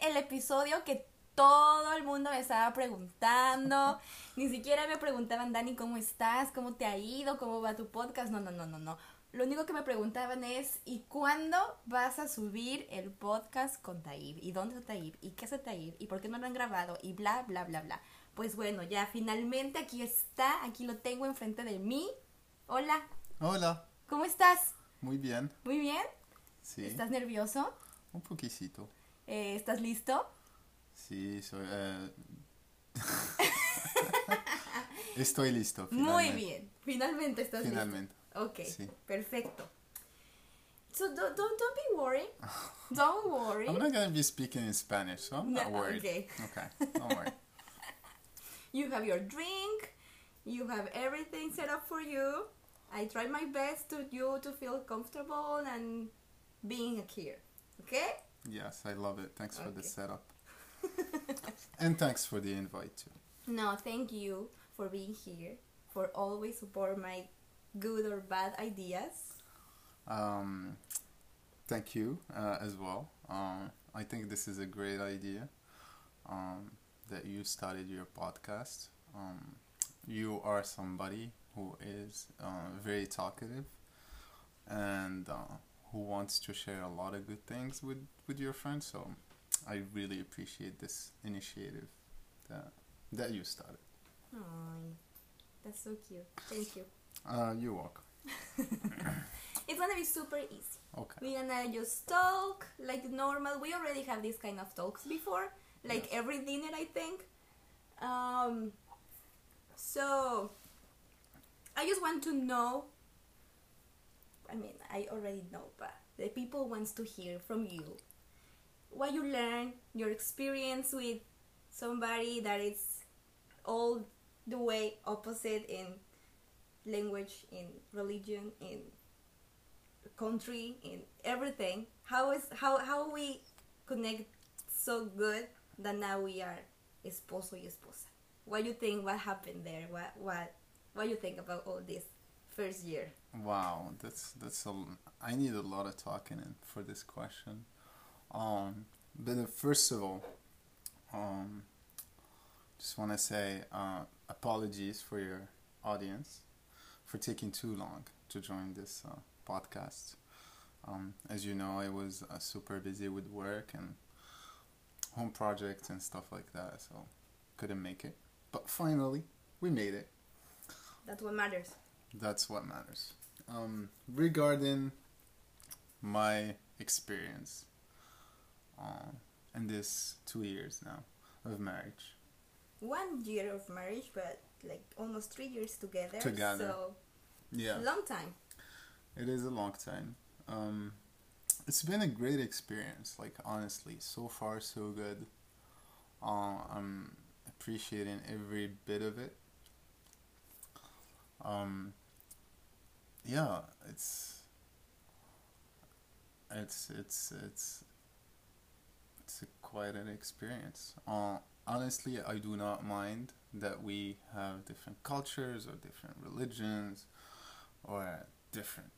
el episodio que todo el mundo me estaba preguntando. Ni siquiera me preguntaban, Dani, ¿cómo estás? ¿Cómo te ha ido? ¿Cómo va tu podcast? No, no, no, no, no. Lo único que me preguntaban es, ¿y cuándo vas a subir el podcast con Taib? ¿Y dónde está Taib? ¿Y qué hace Taib? ¿Y por qué no lo han grabado? Y bla, bla, bla, bla. Pues bueno, ya finalmente aquí está, aquí lo tengo enfrente de mí. Hola. Hola. ¿Cómo estás? Muy bien. Muy bien. Sí. ¿Estás nervioso? Un poquito. Eh, ¿Estás listo? Sí, soy... Eh... Estoy listo. Finalmente. Muy bien. Finalmente estás finalmente. listo. Ok. Sí. Perfecto. So don't, don't, don't be worried. Don't worry. I'm not going to be speaking in Spanish, so I'm not worried. Okay. Okay. Don't worry. you have your drink. You have everything set up for you. I try my best to you to feel comfortable and being here. Okay? Yes, I love it. Thanks okay. for the setup. and thanks for the invite too. No, thank you for being here, for always support my good or bad ideas. Um, thank you uh, as well. Um, I think this is a great idea um, that you started your podcast. Um, you are somebody who is uh, very talkative and uh, who wants to share a lot of good things with, with your friends. So I really appreciate this initiative that, that you started. Aww, that's so cute. Thank you. Uh, you're welcome. it's gonna be super easy. Okay. We're gonna just talk like normal. We already have this kind of talks before, like yes. every dinner, I think. Um, so I just want to know. I mean, I already know, but the people wants to hear from you what you learn, your experience with somebody that is all the way opposite in language, in religion, in country, in everything. How is how how we connect so good that now we are esposo y esposa. What you think? What happened there? What what what you think about all this first year? Wow, that's that's a. I need a lot of talking for this question. Um, but uh, first of all, um, just want to say uh, apologies for your audience for taking too long to join this uh, podcast. Um, as you know, I was uh, super busy with work and home projects and stuff like that, so couldn't make it. But finally, we made it. That's what matters. That's what matters. Um, regarding my experience uh, in this two years now of marriage. One year of marriage, but like almost three years together. Together. So yeah. Long time. It is a long time. Um, it's been a great experience. Like honestly, so far so good. Uh, I'm appreciating every bit of it. Um, yeah, it's it's it's it's it's quite an experience. Uh, honestly, I do not mind that we have different cultures or different religions or different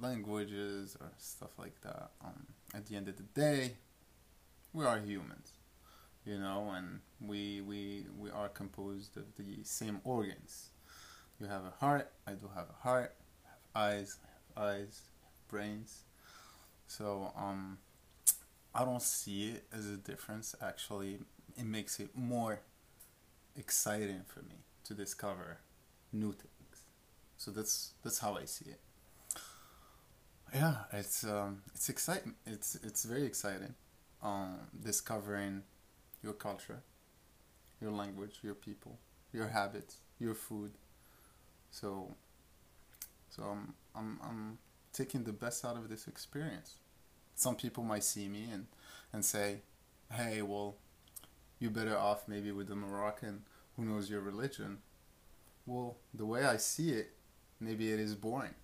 languages or stuff like that. Um, at the end of the day, we are humans, you know, and we we we are composed of the same organs. You have a heart. I do have a heart. I have eyes. I have eyes. Brains. So um, I don't see it as a difference. Actually, it makes it more exciting for me to discover new things. So that's that's how I see it. Yeah, it's um, it's exciting. It's it's very exciting. Um, discovering your culture, your language, your people, your habits, your food. So, so I'm I'm I'm taking the best out of this experience. Some people might see me and and say, "Hey, well, you're better off maybe with the Moroccan who knows your religion." Well, the way I see it, maybe it is boring.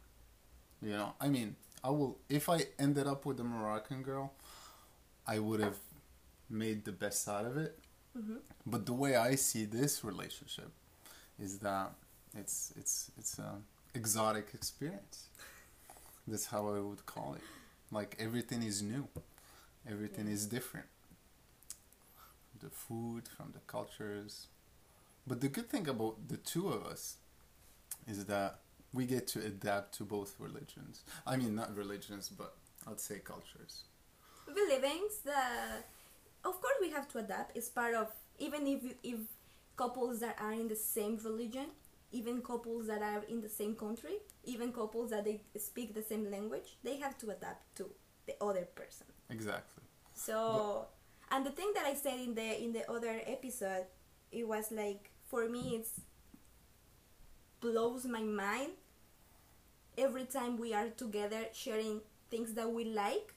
You know, I mean, I will if I ended up with a Moroccan girl, I would have made the best out of it. Mm-hmm. But the way I see this relationship is that it's it's it's a exotic experience. That's how I would call it. Like everything is new, everything yeah. is different. the food, from the cultures. But the good thing about the two of us is that we get to adapt to both religions. I mean, not religions, but I'd say cultures. believings that of course we have to adapt it's part of even if if couples that are in the same religion even couples that are in the same country even couples that they speak the same language they have to adapt to the other person Exactly. so and the thing that i said in the in the other episode it was like for me it's blows my mind every time we are together sharing things that we like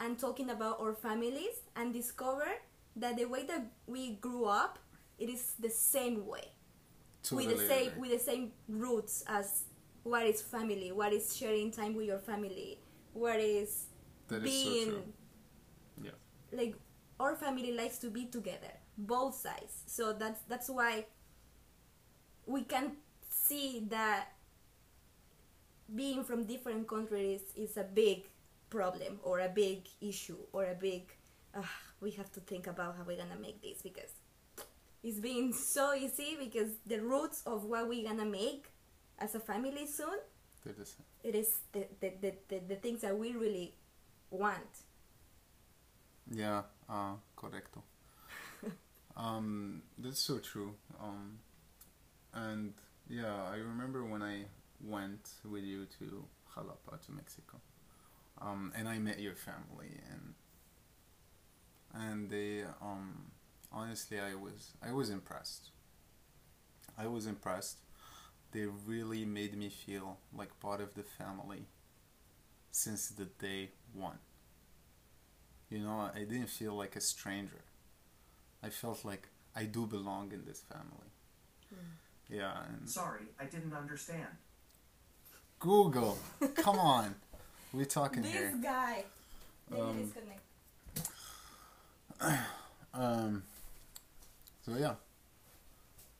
and talking about our families and discover that the way that we grew up it is the same way with the same agree. with the same roots as what is family what is sharing time with your family what is That is so being true. Yeah. like our family likes to be together both sides so that's that's why we can see that being from different countries is a big problem or a big issue or a big uh, we have to think about how we're gonna make this because it's been so easy because the roots of what we're gonna make as a family soon They're the same. it is the, the, the, the, the things that we really want Yeah, uh, correcto. um, that's so true. Um, and yeah, I remember when I went with you to Jalapa, to Mexico, um, and I met your family, and and they, um, honestly, I was I was impressed. I was impressed. They really made me feel like part of the family since the day one. You know, I didn't feel like a stranger. I felt like I do belong in this family. Yeah, and Sorry, I didn't understand. Google, come on, we're talking this here. guy Um. Um, so yeah,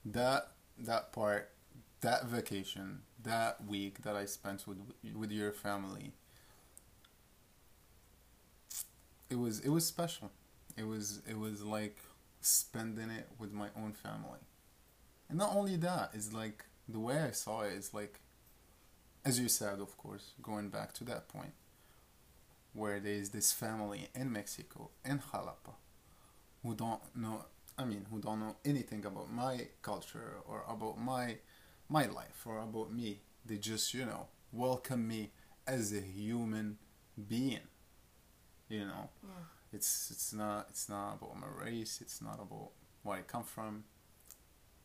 that that part, that vacation, that week that I spent with with your family, it was it was special. It was it was like spending it with my own family, and not only that, it's like the way I saw it is like, as you said, of course, going back to that point, where there is this family in Mexico in Jalapa who don't know I mean who don't know anything about my culture or about my my life or about me. They just, you know, welcome me as a human being. You know. Yeah. It's it's not it's not about my race, it's not about where I come from.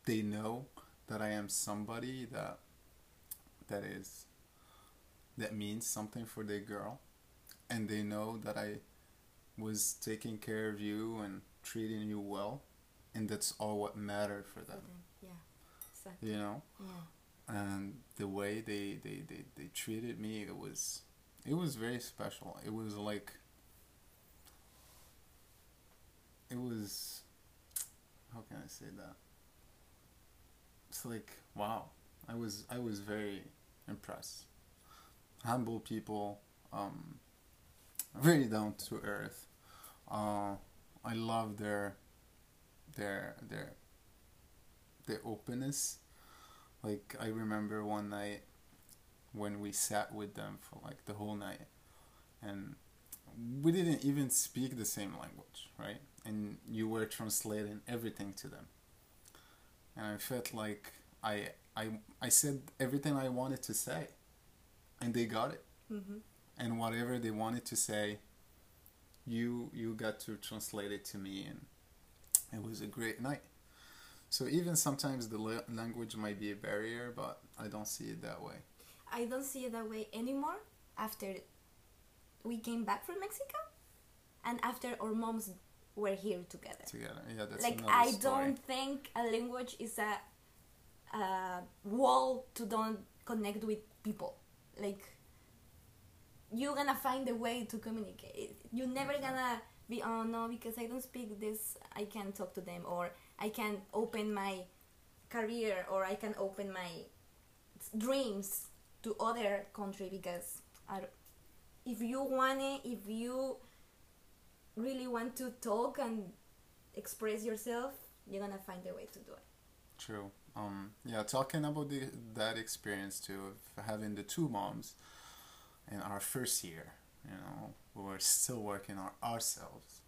They know that I am somebody that that is that means something for their girl and they know that I was taking care of you and treating you well and that's all what mattered for them. Yeah, exactly. you know? Yeah. and the way they, they, they, they treated me it was it was very special. It was like it was how can i say that? It's like wow. I was i was very impressed. Humble people um very down to earth. Uh i love their their their their openness like I remember one night when we sat with them for like the whole night and we didn't even speak the same language, right? And you were translating everything to them. And I felt like I I I said everything I wanted to say and they got it. Mm-hmm. And whatever they wanted to say you you got to translate it to me and it was a great night. So even sometimes the la- language might be a barrier, but I don't see it that way. I don't see it that way anymore after we came back from Mexico and after our moms were here together. Together, yeah, that's like I story. don't think a language is a, a wall to don't connect with people. Like you're gonna find a way to communicate. You're never gonna be oh no because I don't speak this I can't talk to them or I can open my career or I can open my dreams to other country because I, if you want it if you really want to talk and express yourself, you're gonna find a way to do it. True. Um, yeah, talking about the, that experience too of having the two moms in our first year, you know, we were still working on ourselves,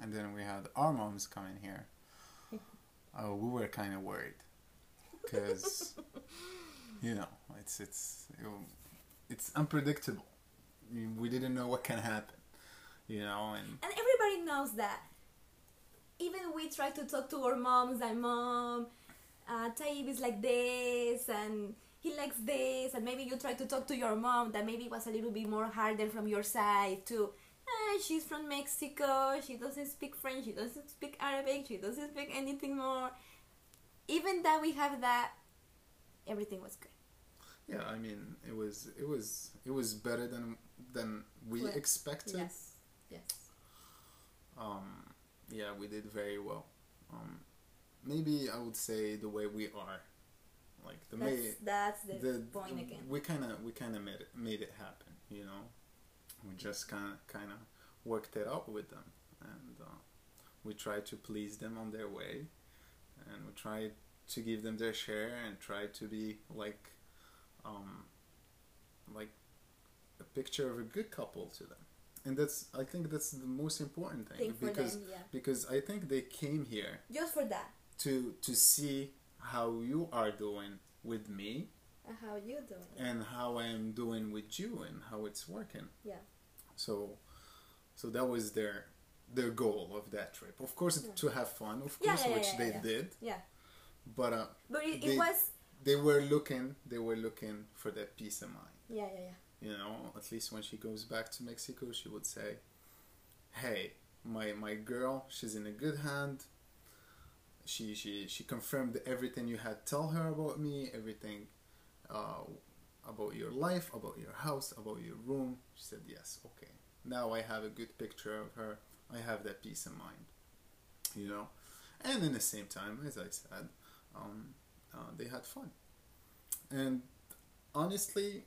and then we had our moms coming here. Uh, we were kind of worried because you know it's it's it's unpredictable. I mean, we didn't know what can happen, you know, and And everybody knows that. Even we try to talk to our moms, like mom, uh, Taib is like this, and he likes this, and maybe you try to talk to your mom that maybe it was a little bit more harder from your side to. Eh, she's from Mexico. She doesn't speak French. She doesn't speak Arabic. She doesn't speak anything more. Even that we have that, everything was good. yeah, I mean, it was it was it was better than than we Well, expected. Yes, yes. um, yeah, we did very well. Um, maybe I would say the way we are, like the That's, that's the, the point again. we kind of we kind of made it made it happen. You know, we just kind of kind of worked it out with them, and uh, we tried to please them on their way, and we tried to give them their share and try to be like, um, like a picture of a good couple to them. And that's I think that's the most important thing Thing because them, yeah. because I think they came here Just for that. to to see how you are doing with me And how you doing? and how I am doing with you and how it's working. Yeah. So so that was their their goal of that trip. Of course Yeah. to have fun, of course, yeah, yeah, which they did. Yeah. But uh, But it, They- it was. they were looking they were looking for that peace of mind. Yeah, yeah, yeah. You know, at least when she goes back to Mexico she would say, Hey, my my girl, she's in a good hand. She she she confirmed everything you had tell her about me, everything uh, about your life, about your house, about your room. She said, Yes, okay. Now I have a good picture of her. I have that peace of mind. You know? And in the same time, as I said, um, uh, they had fun. And honestly,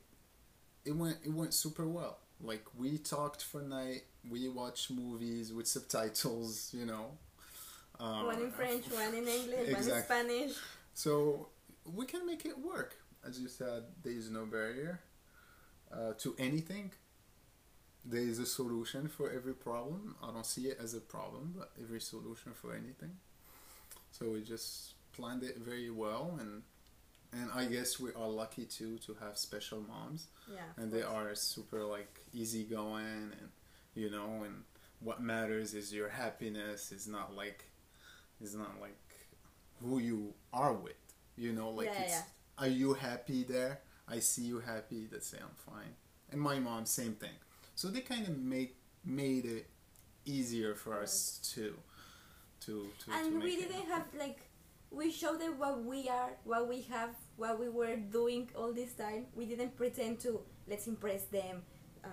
it went it went super well. Like we talked for night, we watched movies with subtitles, you know. Uh, one in French, one in English, one in Spanish. so we can make it work. As you said, there is no barrier uh, to anything. There is a solution for every problem. I don't see it as a problem, but every solution for anything. So we just planned it very well, and and I guess we are lucky too to have special moms, Yeah. and they are super like easygoing, and you know, and what matters is your happiness. Is not like, is not like who you are with. You know, like Yeah, it's yeah. are you happy there? I see you happy. That's say I'm fine. And my mom, same thing. So they kind of make made it easier for us to to to. and to we didn't have like we showed them what we are what we have what we were doing all this time we didn't pretend to let's impress them uh,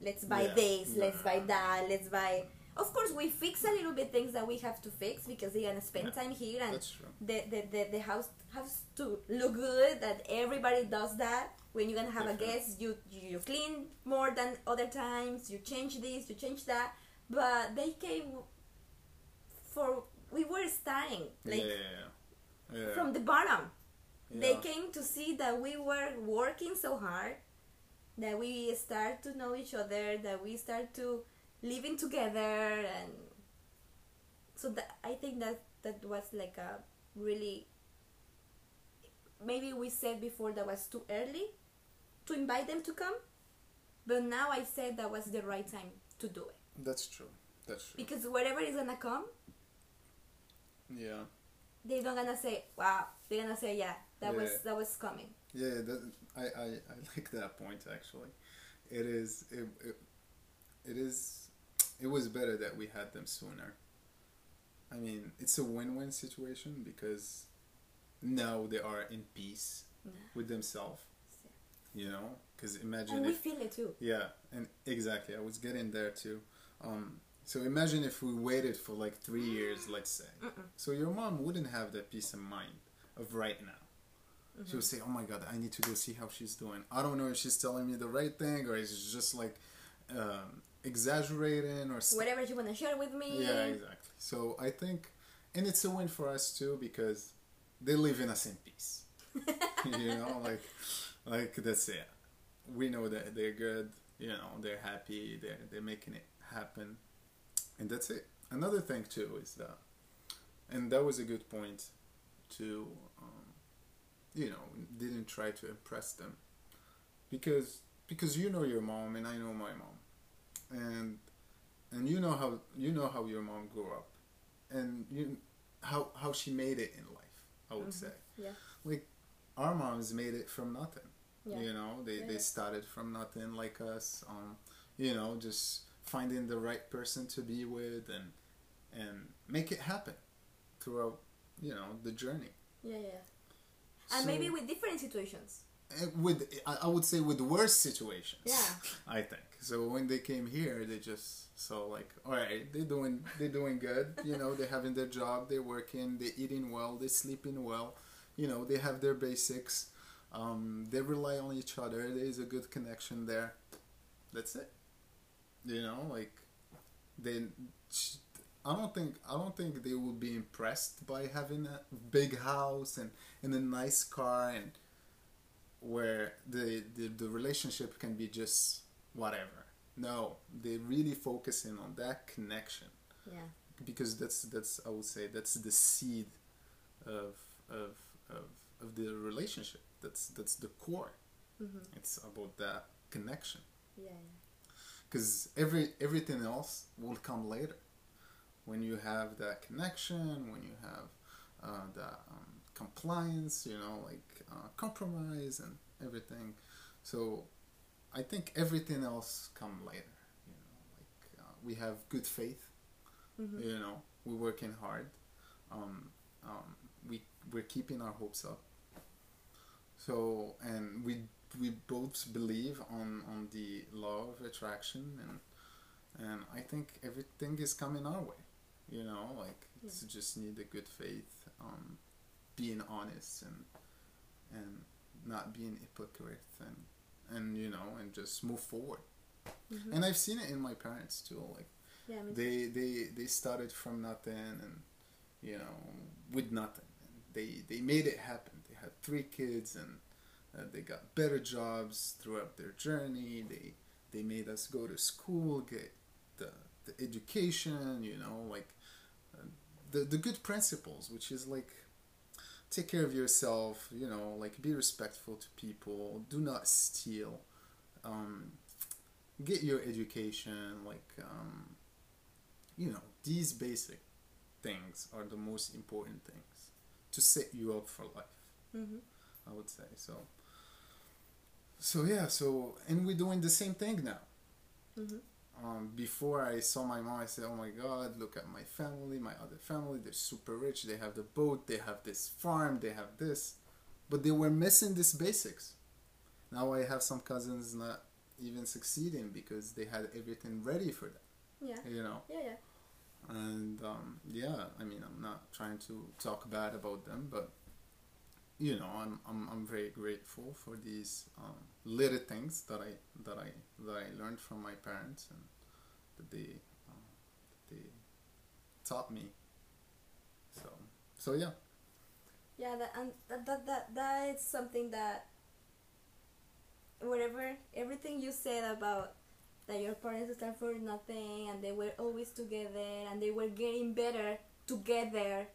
let's buy Yeah. this let's buy that let's buy of course we fix a little bit things that we have to fix because they're gonna spend Yeah. time here and the, the, the, the house has to look good that everybody does that when you're gonna have Definitely. a guest you, you you clean more than other times you change this you change that but they came for we were starting like yeah. yeah. from the bottom they came to see that we were working so hard that we start to know each other that we start to living together and so that i think that that was like a really maybe we said before that was too early to invite them to come but now i said that was the right time to do it That's true. That's true. because whatever is gonna come Yeah. they're not gonna say wow they're gonna say yeah that was that was coming Yeah, that, I, I, I like that point actually. It is it, it, it is it was better that we had them sooner. I mean, it's a win-win situation because now they are in peace Yeah. with themselves. You know, because imagine and we if feel it too yeah, and exactly, I was getting there too. Um, so imagine if we waited for like three years, let's say. Mm-mm. So your mom wouldn't have that peace of mind of right now. She would say, "Oh my God, I need to go see how she's doing. I don't know if she's telling me the right thing or it's just like um, exaggerating or st- Whatever you want to share with me. yeah exactly. So i think and it's a win for us too because they live in us in peace you know like like that's it. We know that they're good you know they're happy they're, they're making it happen. And that's it. Another thing too is that and that was a good point to um, you know didn't try to impress them. Because because you know your mom and i know my mom and and you know how you know how your mom grew up and you how how she made it in life i would Mhm. say Yeah. like our moms made it from nothing Yeah. you know they Yeah, they started from nothing like us um you know just finding the right person to be with and and make it happen throughout you know the journey Yeah, yeah. And So- maybe with different situations. Uh, with I would say with worse situations. Yeah. I think so. When they came here, they just saw like, all right, they're doing they're doing good. You know, they're having their job, they're working, they're eating well, they're sleeping well. You know, they have their basics. Um, they rely on each other. There's a good connection there. That's it. You know, like they. I don't think I don't think they would be impressed by having a big house and, and a nice car and where the, the the relationship can be just whatever. No, they're really focusing on that connection Yeah. because that's that's I would say that's the seed of of of, of the relationship. That's that's the core. hmm It's about that connection Yeah, because every everything else will come later when you have that connection when you have uh, that um, compliance you know like uh, compromise and everything. So i think everything else come later you know like uh, we have good faith yeah. hmm you know we're working hard um, um, we we're keeping our hopes up. So and we we both believe on on the law of attraction and and I think everything is coming our way you know like it's just need a good faith um, being honest and not being hypocrite and and you know and just move forward. Hmm and I've seen it in my parents too like Yeah, they they they started from nothing and you know with nothing. And they they made it happen. They had three kids and uh, they got better jobs throughout their journey. They they made us go to school get the the education you know like uh, the the good principles which is like take care of yourself you know like be respectful to people. Do not steal. Um, get your education like um, you know these basic things are the most important things to set you up for life hmm i would say. So so yeah so and we're doing the same thing now. Hmm um, before I saw my mom, I said, "Oh my God, look at my family, my other family. They're super rich. They have the boat. They have this farm. They have this, but they were missing these basics." Now I have some cousins not even succeeding because they had everything ready for them. Yeah. You know, Yeah, yeah. and um, yeah, I mean, I'm not trying to talk bad about them, but you know, I'm I'm, I'm very grateful for these um, little things that I that I that I learned from my parents and that they um, that they taught me. So so yeah, Yeah, that, and that, that, that, that is something that whatever, everything you said about that your parents start for nothing and they were always together and they were getting better together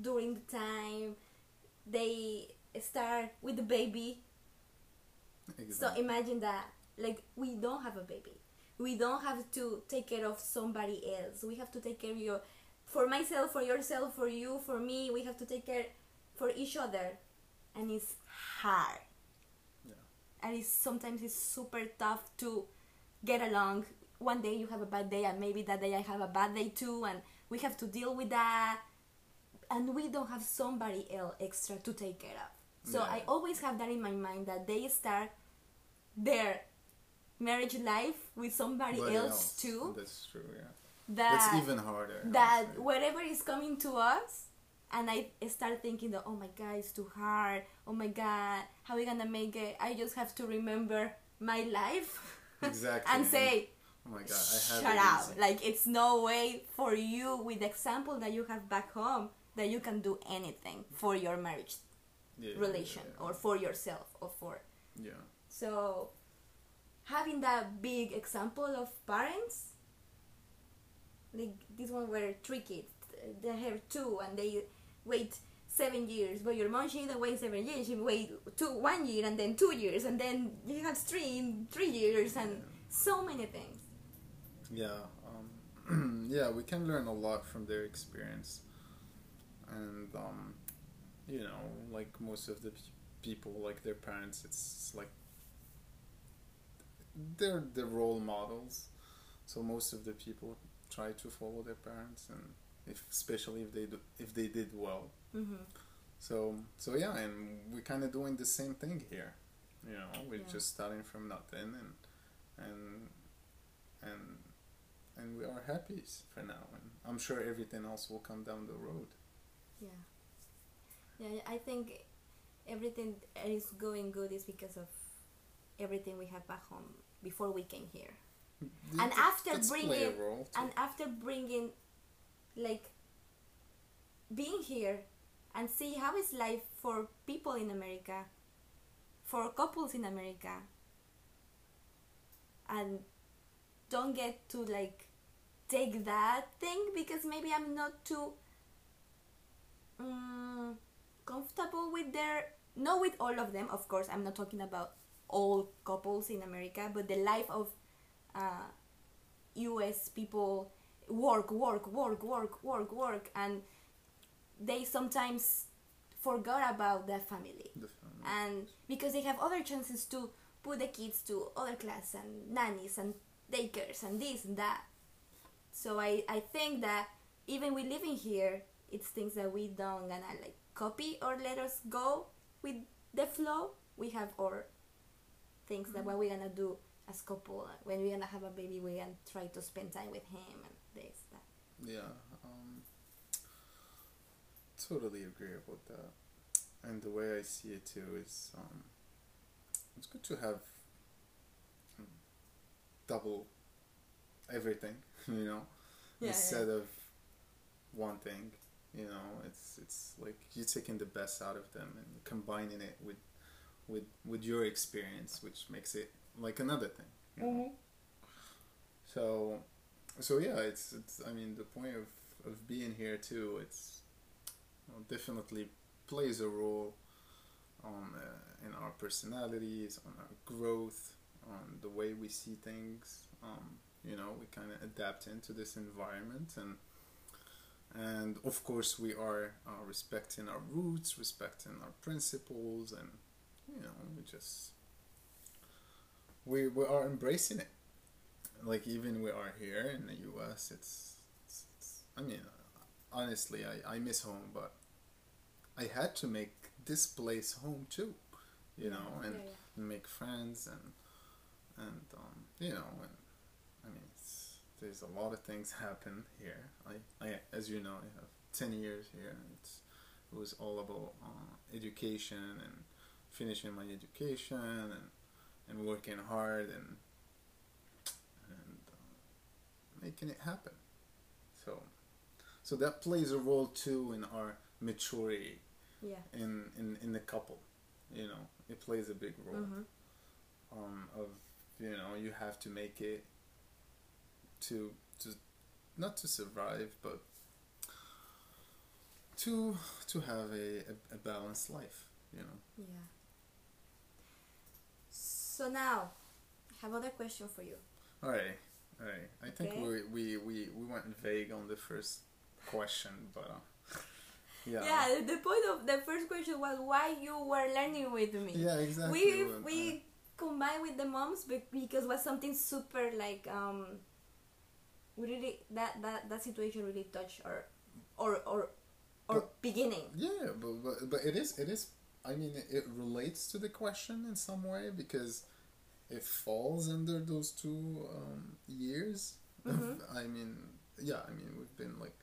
during the time they start with the baby. So imagine that, like, we don't have a baby. We don't have to take care of somebody else. We have to take care of your, for myself, for yourself, for you, for me. We have to take care for each other, and it's hard. Yeah. And it's sometimes it's super tough to get along. One day you have a bad day, and maybe that day I have a bad day too, and we have to deal with that. And we don't have somebody else extra to take care of. So Yeah. I always have that in my mind that they start their marriage life with somebody But else, too. That's true. Yeah, That that's even harder. That say. whatever is coming to us, and I start thinking that oh my god, it's too hard. Oh my god, how are we gonna make it? I just have to remember my life Exactly. and say Oh my god, I have shut up like it's no way for you with the example that you have back home that you can do anything for your marriage Yeah, yeah, relation yeah, or for yourself or for yeah. so having that big example of parents like this one were three kids. They have two and they wait seven years but your mom she didn't wait seven years she wait two one year and then two years and then you have three in three years and so many things. Yeah, um, yeah, we can learn a lot from their experience, and um, you know, like most of the pe- people, like their parents, it's like they're the role models. So most of the people try to follow their parents, and if especially if they do, if they did well. mm-hmm. So so yeah, and we're kind of doing the same thing here. You know, we're Yeah. just starting from nothing, and and and and we are happy for now. And I'm sure everything else will come down the road. Yeah. Yeah i think everything is going good is because of everything we have back home before we came here. And after bringing- and after bringing like being here and see how is life for people in america for couples in america and don't get to like take that thing because maybe i'm not too um, comfortable with their not with all of them of course i'm not talking about all couples in america but the life of uh, us people work work work work work work and they sometimes forgot about their family The family. and because they have other chances to put the kids to other class and nannies and daycares and this and that so i i think that even we living here it's things that we don't gonna like copy or let us go with the flow. We have our things that what we're gonna do as couple when we're gonna have a baby we're gonna try to spend time with him and this that. Yeah, um, totally agree about that. And the way I see it too is, um, it's good to have um, double everything, you know, Yeah, instead of one thing. You know, it's it's like you're taking the best out of them and combining it with with with your experience, which makes it like another thing. You know? So, so yeah, it's it's. I mean, the point of of being here too. It's you know, definitely plays a role on uh, in our personalities, on our growth, on the way we see things. Um, you know, we kind of adapt into this environment, and and of course we are uh, respecting our roots, respecting our principles, and you know, we just we we are embracing it like even we are here in the U.S., it's, it's, it's I mean, honestly, I, I miss home, but I had to make this place home too, you know, and, Yeah, yeah. make friends and and um, you know, and I mean, it's, there's a lot of things happen here. I, I as you know, I have ten years here. It's it was all about uh, education and finishing my education and and working hard and and uh, making it happen. So, so that plays a role too in our maturity yeah in in, in the couple. You know, it plays a big role. Mhm. Um, of you know, you have to make it to to not to survive, but to to have a, a, a balanced life. You know. yeah so now i have other question for you All right, all right. I think Okay. we, we we we went vague on the first question, but uh, yeah. yeah the point of the first question was why you were learning with me Yeah, exactly. we we combined with the moms bec- because was something super like um we really that that that situation really touched our or or or beginning yeah, but, but but it is it is. I mean, it, relates to the question in some way because it falls under those two um, years. of- Mhm. I mean, yeah. I mean, we've been like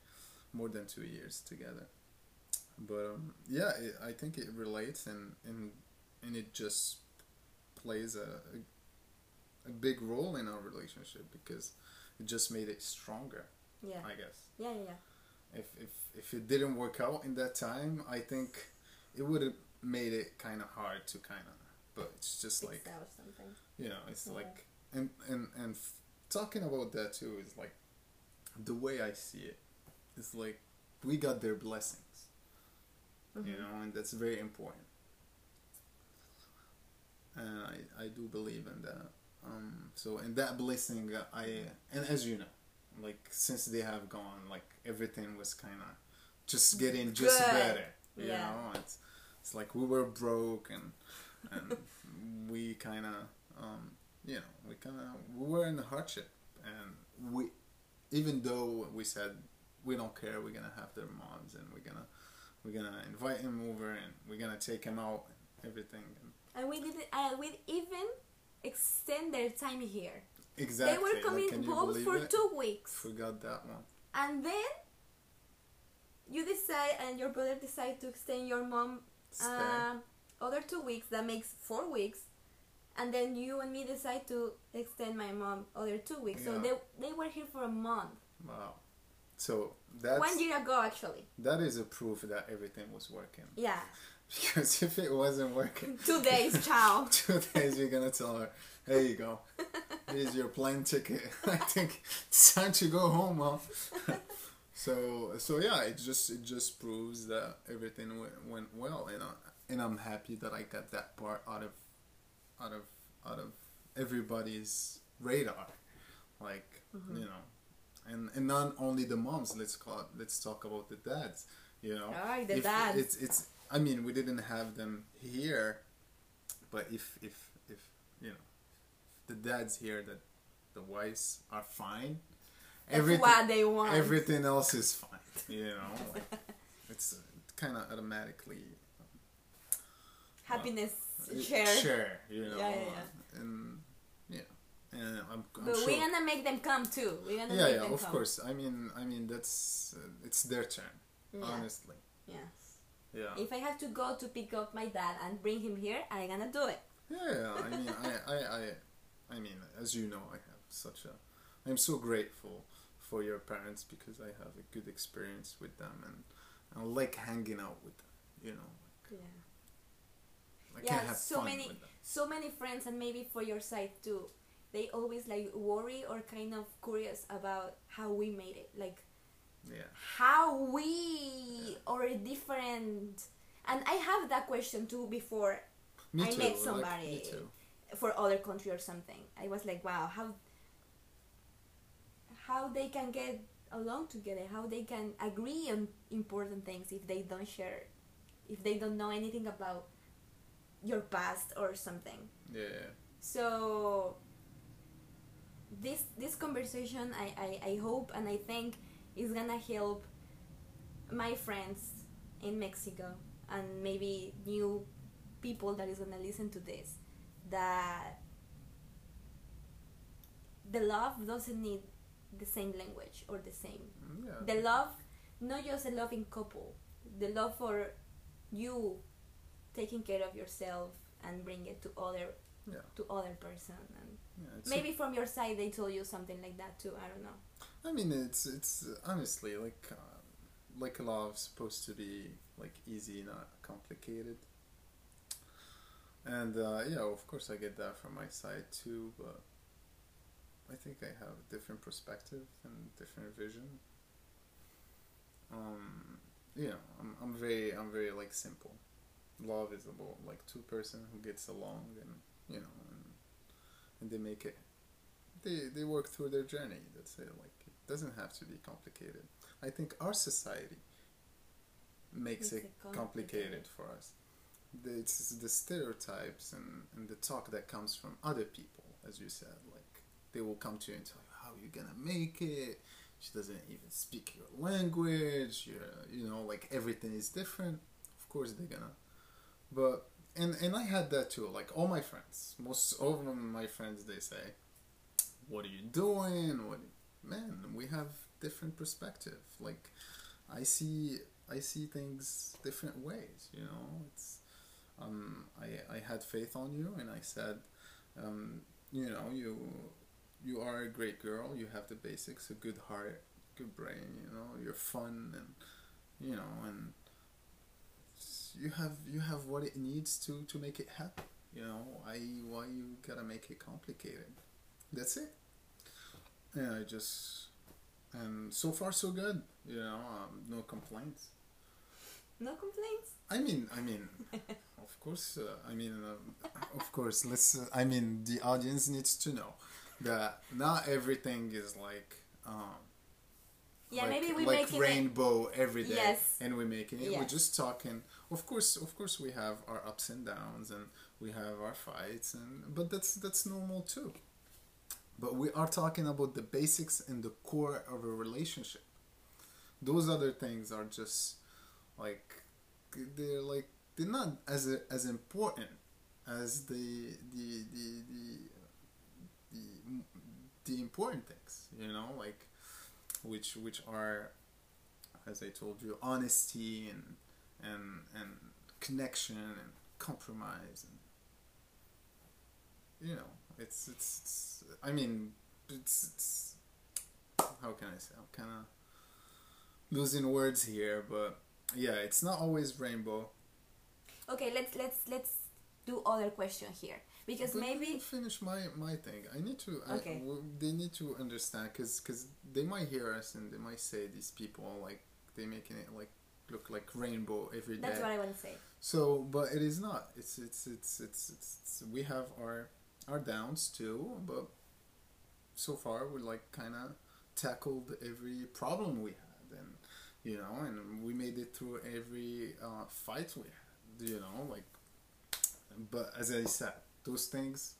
more than two years together, but um, yeah, it, I think it relates and and and it just plays a a, a big role in our relationship because it just made it stronger. Yeah. I guess Yeah, yeah, yeah. if if if it didn't work out in that time, I think it would have made it kind of hard to kind of. But it's just like that something. you know, it's Yeah. like and and and f- talking about that too is like the way I see it. It's like we got their blessings, you Mhm. know, and that's very important. And I I do believe in that. Um, so in that blessing, uh, I and as you know, like since they have gone, like everything was kind of just getting just Good. better. You Yeah. know, it's it's like we were broke and and we kind of um, you know we kind of we were in hardship and we even though we said we don't care we're gonna have their moms and we're gonna we're gonna invite him over and we're gonna take him out and everything and And we did it, uh, we even extend their time here. exactly They were coming both for it? two weeks. forgot that one And then you decide and your brother decide to extend your mom uh, other two weeks. That makes four weeks. And then you and me decide to extend my mom other two weeks. So they they were here for a month. wow so that's One year ago, actually. that is a proof that everything was working Yeah. Because if it wasn't working. Two days, ciao. two days you're gonna tell her there you go. Here's your plane ticket. I think it's time to go home mom so so yeah it just it just proves that everything went, went well and, I, and i'm happy that i got that part out of out of out of everybody's radar. Like mm-hmm. you know and and not only the moms let's call it, let's talk about the dads you know? Alright, the If dads. it's it's i mean we didn't have them here but if if if you know the dads hear that the wives are fine That's want. everything else is fine you know like, it's kind of automatically Happiness uh, share. share you know Yeah, yeah, and yeah and i'm, I'm But sure we're gonna make them come too. We're gonna yeah yeah of come. course i mean i mean that's uh, it's their turn Yeah. honestly Yeah. Yeah If I have to go to pick up my dad and bring him here, I'm gonna do it. Yeah, I mean, I, I, I, I mean, as you know, I have such a, I'm so grateful for your parents because I have a good experience with them and I like hanging out with them. You know, Yeah. I Yeah, can have so many-. So many friends, and maybe for your side too. They always like worry or kind of curious about how we made it, like Yeah, how we are different. And I have that question too before me I too. met like, somebody. me too. for other country or something. I was like, wow, how how they can get along together, how they can agree on important things if they don't share, if they don't know anything about your past or something. Yeah, So this this conversation, I, I, I hope and I think is gonna help my friends in Mexico and maybe new people that is gonna listen to this that the love doesn't need the same language or the same Mm, yeah. the love not just a loving couple the love for you taking care of yourself and bring it to other Yeah. to other person and yeah maybe from your side they told you something like that too i don't know I mean, it's it's honestly like uh, like love supposed to be like easy, not complicated. And uh, yeah, of course, I get that from my side too, but I think I have a different perspective and different vision. Um, know, I'm I'm very I'm very like simple. Love is about like two person who gets along and you know and, and they make it they they work through their journey. That's it. Like doesn't have to be complicated. I think our society makes Makes it complicated complicated. for us. The, it's the stereotypes and, and the talk that comes from other people, as you said. Like they will come to you and tell you how you're gonna make it. She doesn't even speak your language. You're, you know, like everything is different. Of course they're gonna. But and and I had that too. Like all my friends, most of my friends, they say, "What are you doing? What, man? We have different perspective. Like, I see, I see things different ways. You know, it's, um, I I had faith on you, and I said, um, you know you you are a great girl. You have the basics: a good heart, good brain. You know, you're fun, and you know, and you have you have what it needs to to make it happen. You know, why why you gotta make it complicated? That's it. And I just and so far so good. You know, um, no complaints. No complaints. I mean, I mean, of course. Uh, I mean, um, of course. Let's. Uh, I mean, the audience needs to know that not everything is like. Um, Yeah, like, maybe we like making it. rainbow every day, Yes. and we're making it. We're just talking. Of course, of course, we have our ups and downs, and we have our fights, and but that's that's normal too. But we are talking about the basics and the core of a relationship. Those other things are just like they're like they're not as as important as the the the the the, the important things. You know, like which which are as I told you honesty and and and connection and compromise and you know it's it's, it's I mean it's, it's how can I say I'm kind of losing words here but yeah it's not always rainbow Okay, let's let's let's do other question here because But maybe finish my my thing. I need to. I, Okay. w- they need to understand because because they might hear us and they might say these people like they making it like look like rainbow every day. that's what I want to say. So, but it is not. It's it's it's it's, it's, it's we have our our downs too, but so far we like kind of tackled every problem we had, and you know, and we made it through every uh, fight we had. You know, like, but as I said, those things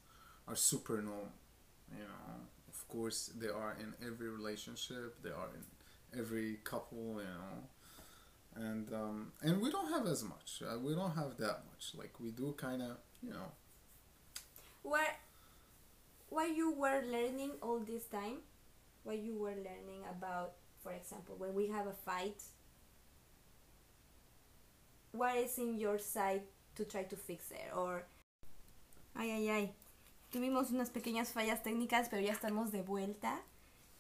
are super normal. You know, of course they are in every relationship. They are in every couple. You know and um, and we don't have as much. Uh, we don't have that much. Like we do, kind of, you know. Where, while you were learning all this time, while you were learning about, for example, when we have a fight, what is in your side to try to fix it? Or, ay, ay, ay. Tuvimos unas pequeñas fallas técnicas, pero ya estamos de vuelta.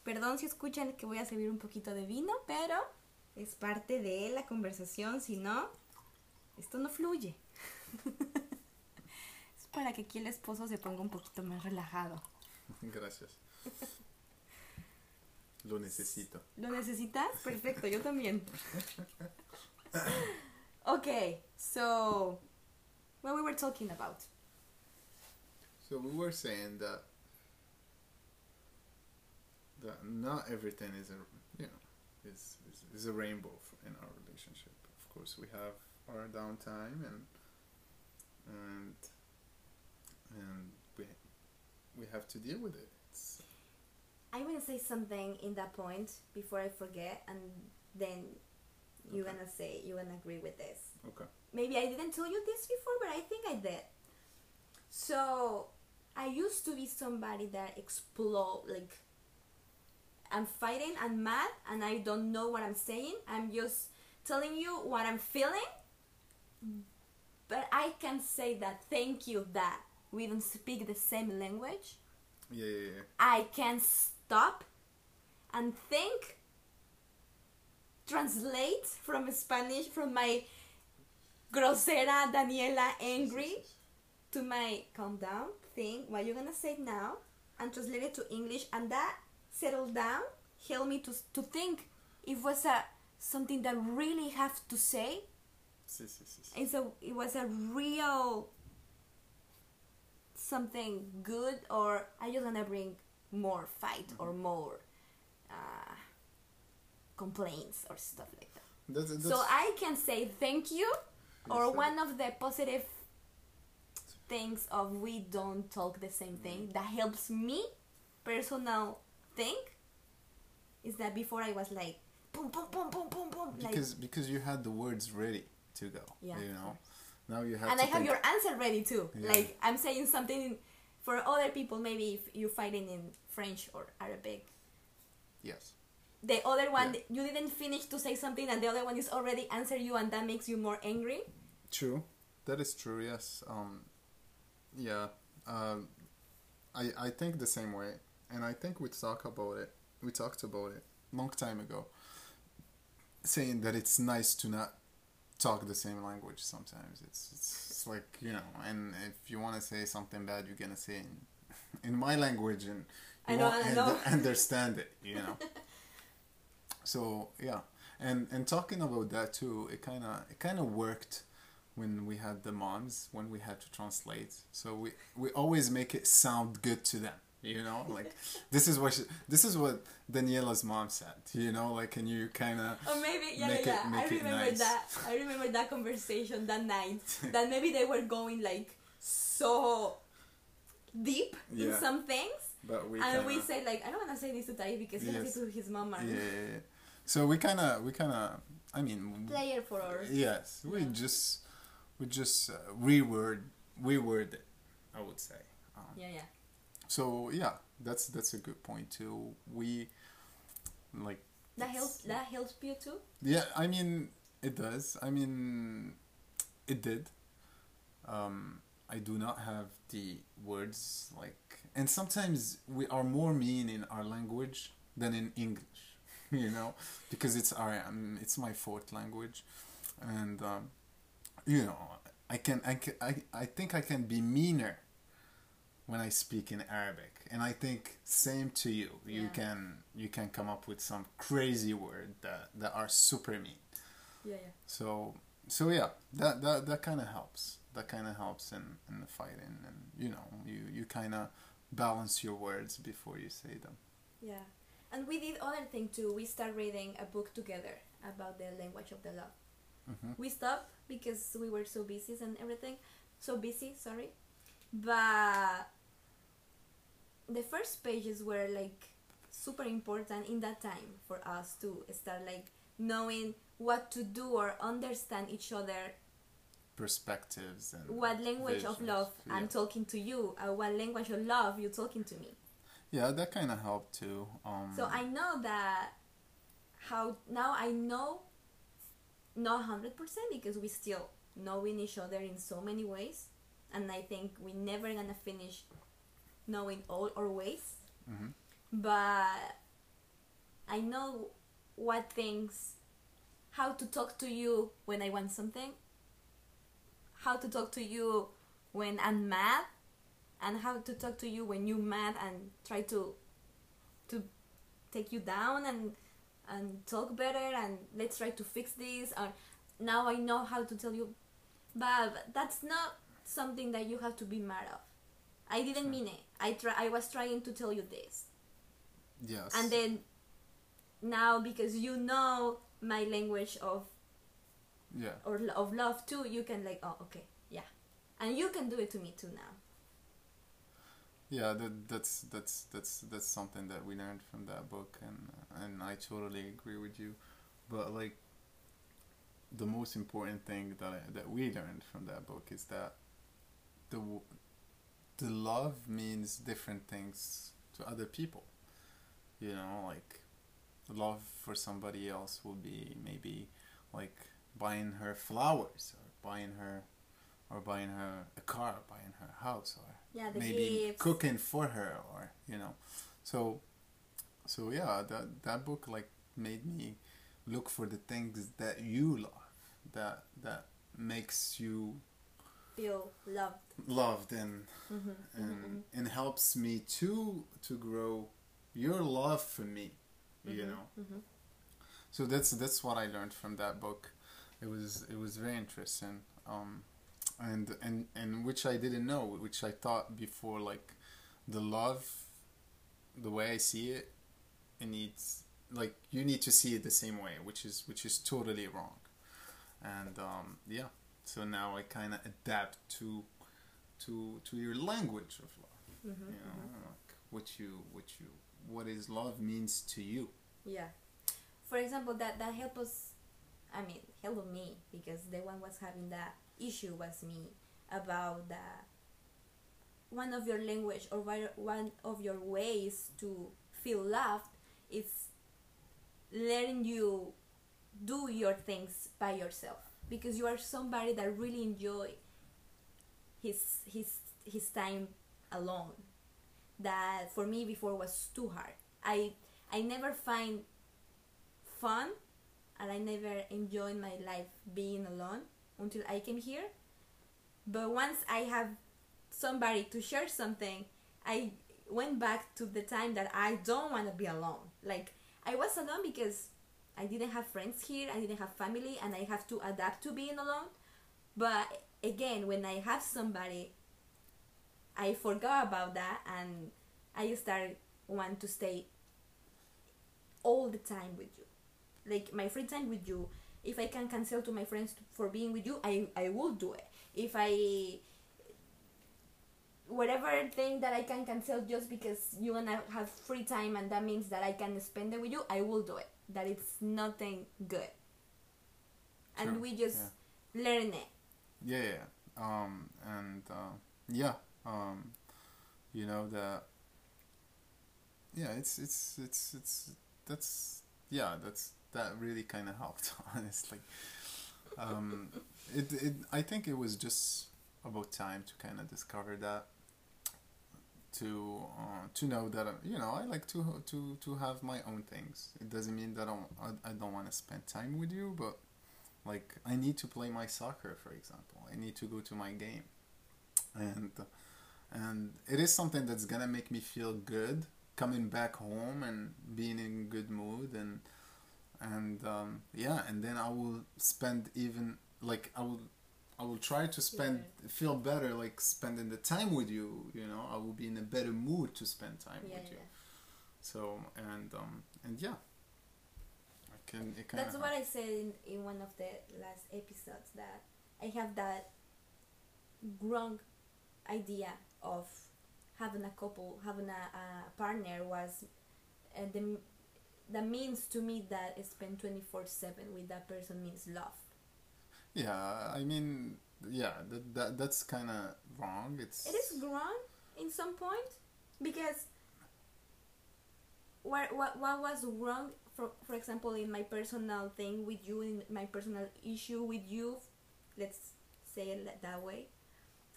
Perdón si escuchan que voy a servir un poquito de vino, pero es parte de la conversación, si no, esto no fluye. para que aquí el esposo se ponga un poquito más relajado. Gracias. Lo necesito. ¿Lo necesitas? Perfecto, yo también. Okay, so what we were talking about. So we were saying that that not everything is a you know is is, is a rainbow in our relationship. Of course, we have our downtime and and and we we have to deal with it. It's, I'm gonna say something in that point before I forget, and then you're Okay. gonna say you're gonna agree with this. okay. Maybe I didn't tell you this before, but I think I did. So I used to be somebody that explode like I'm fighting, I'm mad, and I don't know what I'm saying. I'm just telling you what I'm feeling. But I can say that thank you that we don't speak the same language. Yeah, yeah, yeah. I can stop and think, translate from Spanish from my grosera Daniela angry to my calm down, think what you're gonna say now, and translate it to English, and that settle down, help me to to think if was a something that really have to say. yes. Yes, yes, yes. It's a it was a real something good, or I just gonna bring more fight or more uh, complaints or stuff like that. That's, that's, So I can say thank you, or Yes, one of the positive things of we don't talk the same thing that helps me personal think is that before I was like boom boom boom boom boom boom like because because you had the words ready to go. Yeah. You know. Now you have and I have think. your answer ready too. Yeah. Like I'm saying something for other people maybe if you're fighting in French or Arabic yes. the other one Yeah. you didn't finish to say something and the other one is already answer you and that makes you more angry True. That is true. Yes. Um. Yeah. Um. I, I think the same way, and I think we talk about it. We talked about it long time ago, saying that it's nice to not talk the same language. Sometimes it's it's, it's like you know, and if you want to say something bad, you're gonna say in, in my language, and I you know, won't I know. und- understand it. You know. so yeah, and and talking about that too, it kind of it kind of worked when we had the moms when we had to translate so we we always make it sound good to them you know like this is what she, this is what daniela's mom said you know like and you kind of Or maybe, yeah, Make yeah, it- yeah. make I it remember nice. that. I remember that conversation that night. that maybe they were going like so deep in some things, but we and kinda, we said like, I don't want to say this to Tai because he has Yes. it to his mom yeah, yeah, yeah. so we kind of we kind of i mean Player for our. yes we just we just uh, reword reword it i would say um, Yeah, yeah. So yeah that's that's a good point too we like That helps. That helps you too. Yeah, I mean, it does. I mean, it did. Um, I do not have the words like, and sometimes we are more mean in our language than in English, you know, because it's our um, it's my fourth language, and um, you know, I can I can I, I think I can be meaner when I speak in Arabic, and I think same to you. You Yeah. can you can come up with some crazy word that that are super mean. Yeah, yeah. So so yeah, that that that kind of helps. That kind of helps in in the fighting, and you know you you kind of balance your words before you say them. Yeah. And we did other thing too. We start reading a book together about the language of the love. hmm We stopped because we were so busy and everything. So busy, sorry. But the first pages were like super important in that time for us to start like knowing what to do or understand each other Perspectives and what language of love Yeah. I'm talking to you, uh, what language of love you're talking to me. Yeah, that kind of helped too. Um, So I know that how now I know not hundred percent because we still knowing each other in so many ways, and I think we're never gonna finish knowing all our ways. mhm. But I know what things, how to talk to you when I want something, how to talk to you when I'm mad, and how to talk to you when you're mad and try to to take you down and and talk better and let's try to fix this or now I know how to tell you but that's not something that you have to be mad of. I didn't mean it. I try I was trying to tell you this. Yes. And then now because you know my language of yeah. or of love too, you can like oh okay, yeah. And you can do it to me too now. Yeah, that, that's that's that's that's something that we learned from that book, and and I totally agree with you. But like, the most important thing that I, that we learned from that book is that the the love means different things to other people. You know, like love for somebody else will be maybe like buying her flowers or buying her or buying her a car, buying her a house, or Yeah, the maybe gifts. cooking for her or you know so so yeah that that book like made me look for the things that you love that that makes you Feel loved. loved and Mm-hmm. and and helps me to to grow your love for me you know Mm-hmm. so that's that's what I learned from that book. It was it was very interesting, um, and and and which I didn't know, which I thought before, like the love, the way I see it, it needs like you need to see it the same way, which is which is totally wrong, and um, yeah. So now I kind of adapt to to to your language of love. Mm-hmm. You know, like what you what you what is love means to you. Yeah. For example, that that helped us. I mean, helped me because the one was having that issue was me about that. One of your language or one- one of your ways to feel loved is letting you do your things by yourself because you are somebody that really enjoy his his his time alone that for me before was too hard. I I never find fun and I never enjoyed my life being alone until I came here. But once I have somebody to share something, I went back to the time that I don't want to be alone. Like I was alone because I didn't have friends here, I didn't have family, and I have to adapt to being alone. But again, when I have somebody, I forgot about that and I start want to stay all the time with you. Like my free time with you. If I can cancel to my friends for being with you, I I will do it. If I whatever thing that I can cancel just because you're gonna have free time and that means that I can spend it with you, I will do it. That it's nothing good. And Sure, we just yeah. learn it. Yeah, yeah. Um, and uh, yeah, um, you know that. Yeah, it's it's it's it's that's yeah that's that really kind of helped honestly. Um, it it I think it was just about time to kind of discover that. To uh, to know that uh, you know I like to to to have my own things. It doesn't mean that I don't, I, I don't want to spend time with you, but like I need to play my soccer, for example. I need to go to my game, and and it is something that's gonna make me feel good coming back home and being in good mood and and um, yeah, and then I will spend even like I will I will try to spend feel better like spending the time with you. You know, I will be in a better mood to spend time Yeah, with you. So and um and yeah, I can. It That's what I said in, in one of the last episodes that I have that wrong idea of having a couple, having a, a partner was uh, the the means to me that spend twenty four seven with that person means love. Yeah, I mean, yeah, that, that that's kind of wrong. It's It is wrong in some point because what what what was wrong for for example in my personal thing with you in my personal issue with you let's say it that way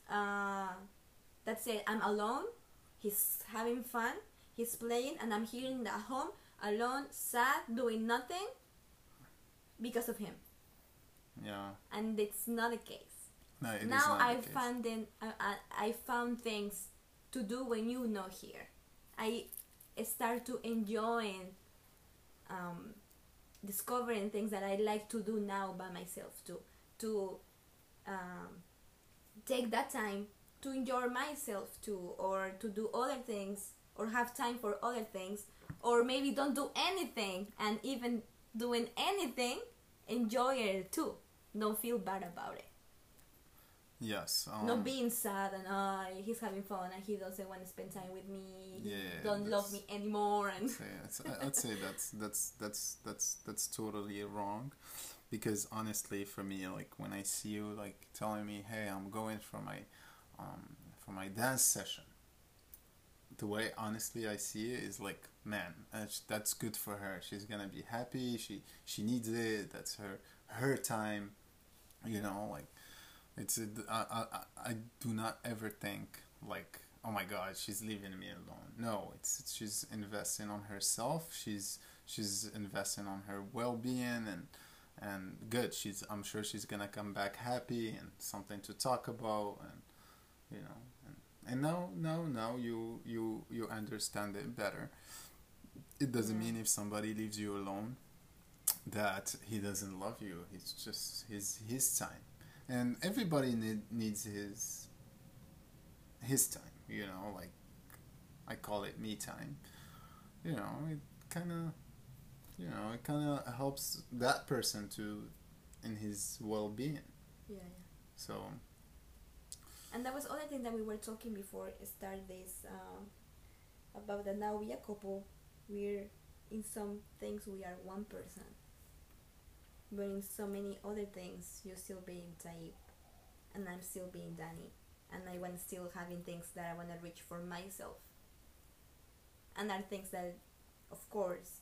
uh that's it i'm alone he's having fun he's playing and i'm here in the home alone sad doing nothing because of him yeah. and it's not the case No, it is now I found in, I, I, I found things to do when you not here. I start to enjoying um, discovering things that I like to do now by myself too. To um, take that time to enjoy myself too, or to do other things, or have time for other things, or maybe don't do anything and even doing anything, enjoy it too. Don't feel bad about it Yes. Um, not being sad and uh, he's having fun and he doesn't want to spend time with me. Yeah, don't love me anymore and I- I'd say that's that's that's that's that's totally wrong, because honestly, for me, like when I see you like telling me, "Hey, I'm going for my, um, for my dance session," the way honestly I see it is like, man, that's, good for her. She's gonna be happy. She she needs it. That's her her time. You know, like it's a, I, I, I- do not ever think like oh my god she's leaving me alone no it's, it's she's investing on herself she's she's investing on her well-being and and good she's i'm sure she's gonna come back happy and something to talk about and you know and, now now now you you you understand it better. It doesn't mean mm. if somebody leaves you alone that he doesn't love you. It's just his his time. And everybody need, needs his his time you know like i call it me time. You know it kind of you know it kind of helps that person to in his well-being. Yeah, yeah. so And that was other thing that we were talking before start this um, about that now we a couple. We're in some things we are one person, but in so many other things you're still being Taib, and I'm still being Danny, and I want still having things that I want to reach for myself. And are things that, of course,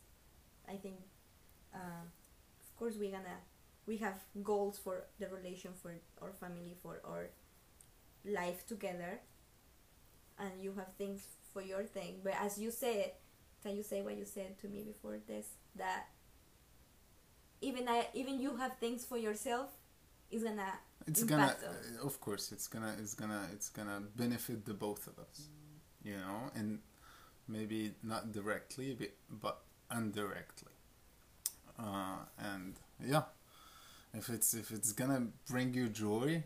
I think, uh, of course we're gonna we have goals for the relation for our family for our life together and you have things for your thing. But as you said, can you say what you said to me before this? That even I, even you have things for yourself, is gonna it's gonna uh, of course it's gonna it's gonna it's gonna benefit the both of us you know and maybe not directly but, but indirectly uh, and yeah if it's if it's gonna bring you joy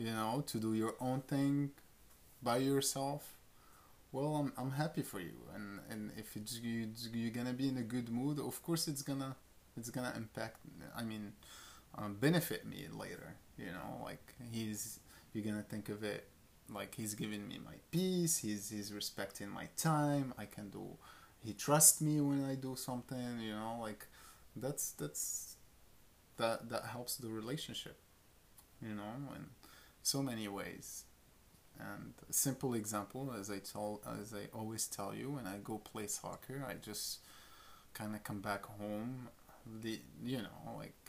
you know to do your own thing by yourself well i'm, I'm happy for you. And and if it's you you're gonna be in a good mood of course it's gonna it's gonna impact i mean um, benefit me later you know like he's you're gonna think of it like he's giving me my peace he's he's respecting my time i can do he trusts me when i do something you know like that's that's that that helps the relationship you know in so many ways and a simple example as i tell as i always tell you when i go play soccer i just kind of come back home the you know like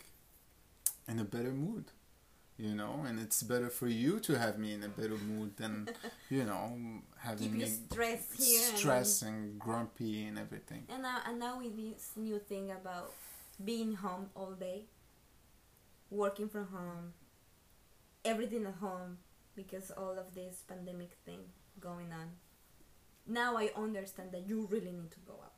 in a better mood you know and it's better for you to have me in a better mood than you know having Keep you stressed here. and- and grumpy and everything And now, and now with this new thing about being home all day, working from home, everything at home, because all of this pandemic thing going on. Now I understand that you really need to go out.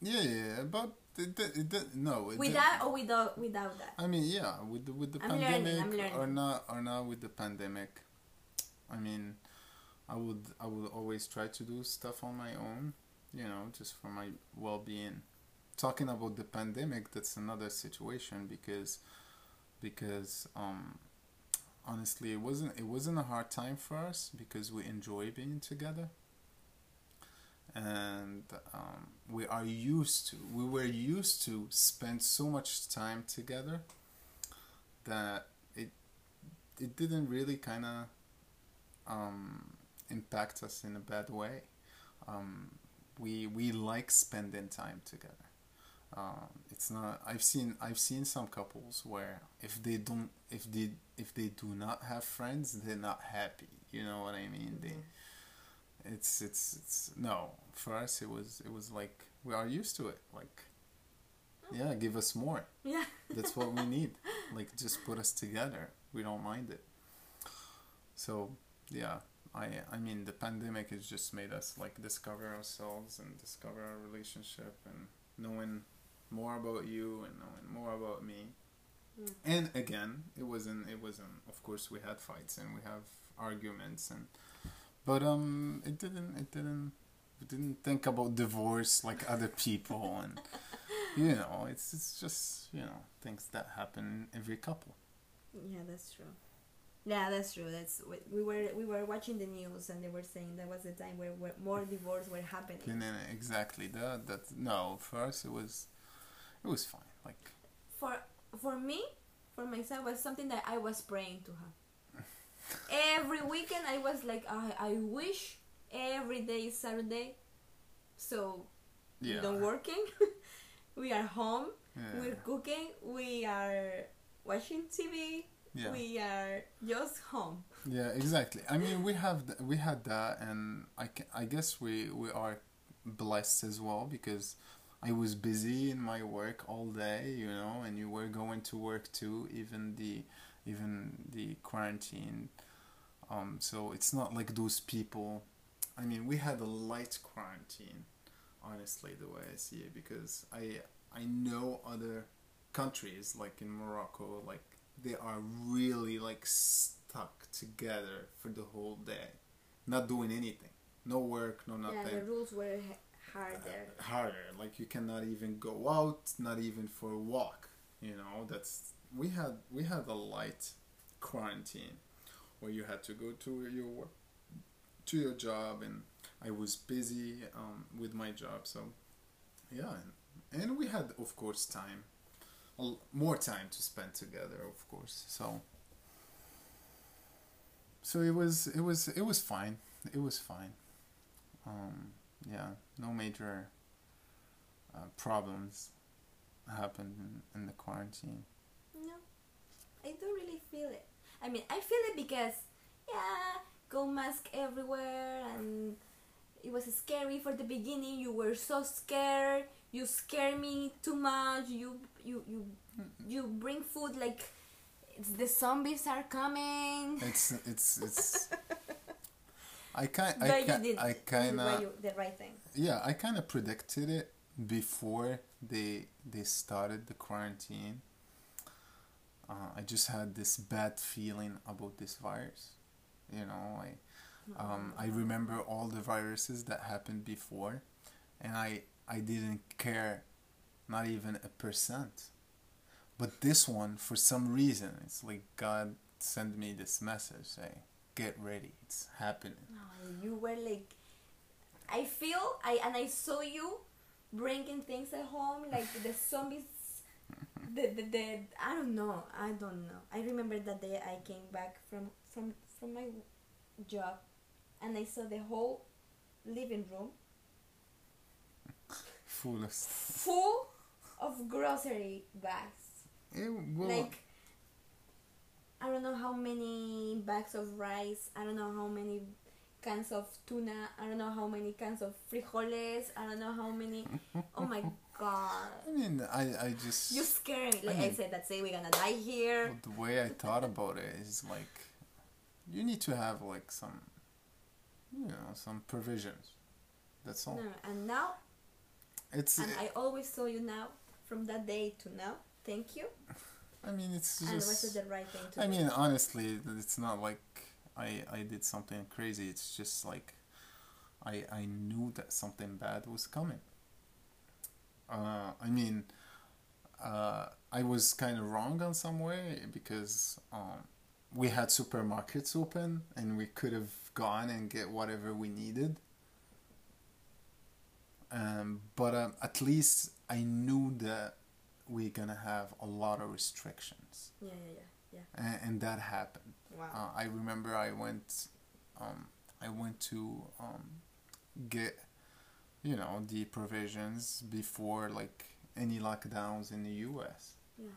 yeah yeah but it, it, it, no it, With that or without without that. I mean, yeah, with the with the I'm learning, pandemic I'm learning. or not or not with the pandemic. I mean, I would I would always try to do stuff on my own, you know, just for my well being. Talking about the pandemic, that's another situation because because um honestly it wasn't it wasn't a hard time for us because we enjoy being together. And um, we are used to we were used to spend so much time together that it it didn't really kind of um, impact us in a bad way. Um, we we like spending time together um, it's not i've seen i've seen some couples where if they don't if they if they do not have friends they're not happy you know what i mean? They it's it's it's no for us it was it was like we are used to it like yeah give us more. Yeah. that's what we need. Like just put us together. We don't mind it. So yeah i i mean the pandemic has just made us like discover ourselves and discover our relationship and knowing more about you and knowing more about me Mm. and again it wasn't it wasn't of course we had fights and we have arguments and but um it didn't it didn't we didn't think about divorce like other people and you know it's it's just you know things that happen in every couple Yeah, that's true. Yeah, that's true. That's we we were we were watching the news and they were saying that was the time where, where more divorce were happening. and then exactly that that no for us it was it was fine like For for me, for myself, was something that I was praying to have. every weekend, I was like, I I wish every day is Saturday, so yeah don't working, we are home, yeah, we're cooking, we are watching TV, yeah. we are just home. Yeah, exactly. I mean, we have th- we had that, and I, ca- I guess we we are blessed as well because I was busy in my work all day, you know, and you were going to work too, even the even the quarantine. Um, so it's not like those people. I mean, we had a light quarantine, honestly, the way I see it, because I I know other countries like in Morocco, like they are really like stuck together for the whole day, not doing anything, no work, no nothing. Yeah, the rules were harder. Harder, like you cannot even go out, not even for a walk. You know, that's we had we had a light quarantine where you had to go to your work, to your job, and I was busy um, with my job, so yeah, and, and we had of course time, more time to spend together, of course. So so it was it was it was fine. It was fine. Um, yeah, no major uh, problems happened in, in the quarantine. No, I don't really feel it. I mean, I feel it because, yeah, go mask everywhere and it was scary for the beginning. You were so scared. You scare me too much. You you you you bring food like it's, the zombies are coming. It's it's it's. I kind I kind I kind of the right thing. yeah I kind of predicted it before they they started the quarantine. Uh, I just had this bad feeling about this virus. You know, I um, I remember all the viruses that happened before, and I I didn't care, not even a percent. But this one, for some reason, it's like God sent me this message, say, "Get ready, it's happening." No, you were like, I feel I and I saw you bringing things at home like the zombies. The, the, the I don't know I don't know I remember that day I came back from from from my job and I saw the whole living room Full of. full of grocery bags It, well, like I don't know how many bags of rice. I don't know how many cans of tuna. I don't know how many cans of frijoles. I don't know how many. Oh my god! I mean, I I just. You scare me. Like I, mean- said, that say we're gonna die here. Well, the way I thought about it is like, you need to have like some, you know, some provisions. That's all. No, and now, It's. and I always saw you now. From that day to now, thank you. I mean, it's And was just. it the right thing to I do? mean, honestly, it's not like I I did something crazy. It's just like, I I knew that something bad was coming. Uh, I mean, uh, I was kind of wrong on some way because um, we had supermarkets open and we could have gone and get whatever we needed. Um, but um, at least I knew that we're gonna have a lot of restrictions, yeah, yeah, yeah, and, and that happened. Wow. Uh, I remember I went, um, I went to um, get, you know, the provisions before like any lockdowns in the U.S. yes.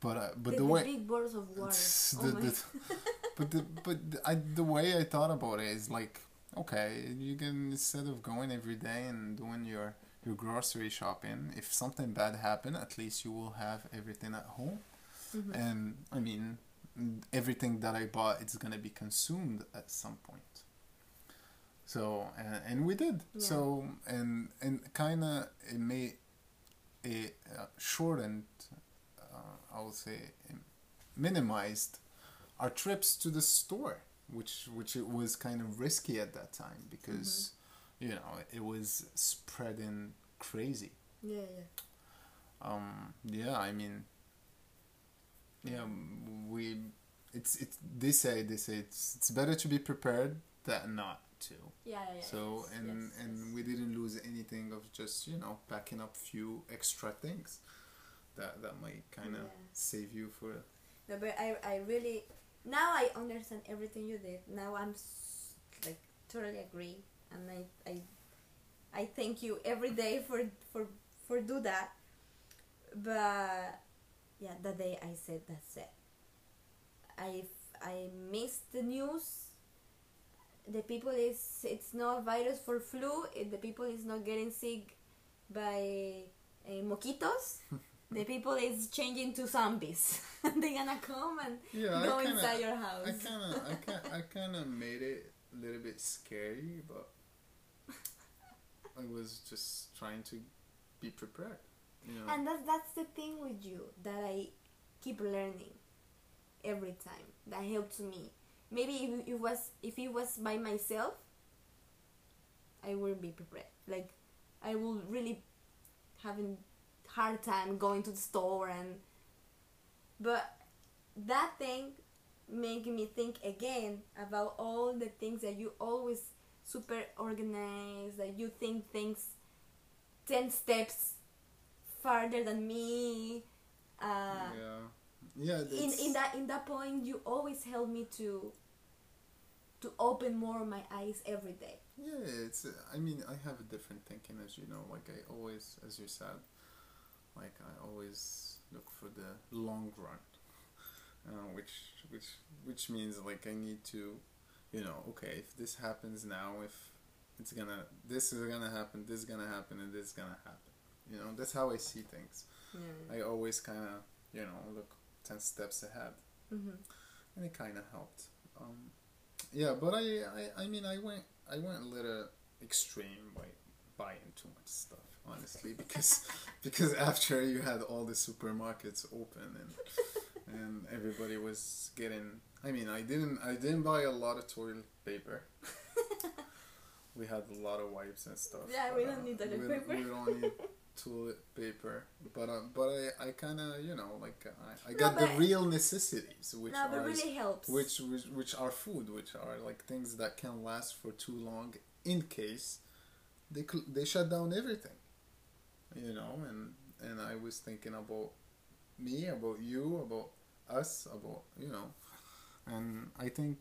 But uh, but the, the, way big bottles of water. Oh the, my- the, but the but the, I, the way I thought about it is like okay you can instead of going every day and doing your your grocery shopping if something bad happen at least you will have everything at home Mhm. and I mean everything that I bought it's gonna be consumed at some point so and, and we did Yeah. so and and kind of it made it uh, shortened uh, I would say minimized our trips to the store which which it was kind of risky at that time because you know it was spreading crazy yeah, yeah. um yeah i mean yeah we it's it's they say they say it's it's better to be prepared than not to Yeah, yeah, yeah. so yes, and yes, and yes. we didn't lose anything of just you know packing up few extra things that that might kind of Yeah. save you for No, but I, I really now I understand everything you did. Now I'm s- like totally agree, and I, I, I thank you every day for for for do that. But yeah, the day I said that's it. I I missed the news. The people is it's not virus for flu. It, the people is not getting sick by uh, mosquitoes. the people is changing to zombies. They're gonna come and yeah go inside your house. I kind of I kind I kind of made it a little bit scary but I was just trying to be prepared you know and that's that's the thing with you that I keep learning every time. That helps me. Maybe if it was if it was by myself, I wouldn't be prepared. Like I would really having hard time going to the store and but that thing make me think again about all the things that you always super organized that you think things 10 steps farther than me uh, yeah yeah in, in that in that point you always help me to to open more my eyes every day Yeah, it's. I mean, I have a different thinking, as you know. Like I always, as you said, like I always look for the long run, uh, which which which means like I need to, you know, okay, if this happens now, if it's gonna this is gonna happen, this is gonna happen, and this is gonna happen. You know, that's how I see things. Yeah. I always kind of you know look ten steps ahead, hmm and it kind of helped. Um, yeah, but I, I I mean I went I went a little extreme by buying too much stuff honestly because because after you had all the supermarkets open and and everybody was getting I mean I didn't I didn't buy a lot of toilet paper. we had a lot of wipes and stuff. Yeah, we don't uh, need toilet we, paper. We don't need toilet paper, but uh, but I, I kind of you know like uh, I, I No, got the real necessities which no, are really helps. which, which which are food, which are like things that can last for too long in case they they shut down everything, you know. And and I was thinking about me, about you, about us, about you know, and I think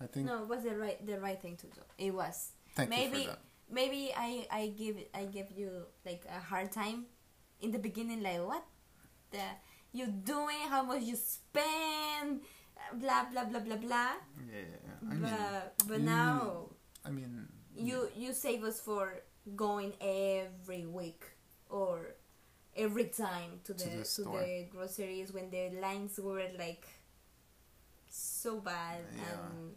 I think no, it was the right the right thing to do. It was. thank you maybe maybe I I give I give you like a hard time in the beginning like what the you doing how much you spend blah blah blah blah blah Yeah, yeah, yeah. I but mean, but now I mean, you you save us for going every week or every time to the To the to the groceries when the lines were like so bad Yeah. and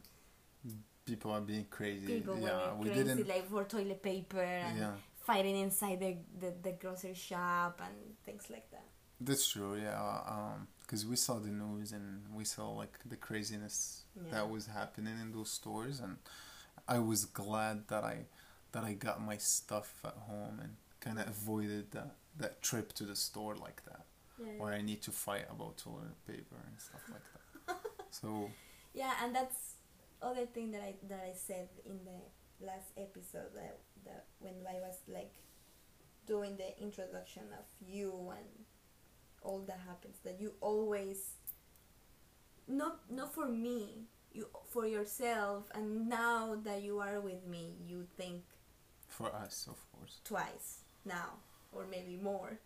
people are being crazy. people yeah, were we crazy didn't. like for toilet paper and Yeah, fighting inside the, the, the grocery shop and things like that. that's true. Yeah, um, because we saw the news and we saw like the craziness Yeah. that was happening in those stores, and I was glad that I that I got my stuff at home and kind of avoided that that trip to the store like that, Yeah, where I need to fight about toilet paper and stuff like that. so yeah, and that's other thing that I that I said in the last episode that, that when I was like doing the introduction of you and all that happens that you always not not for me you for yourself and now that you are with me you think for us, of course. twice now or maybe more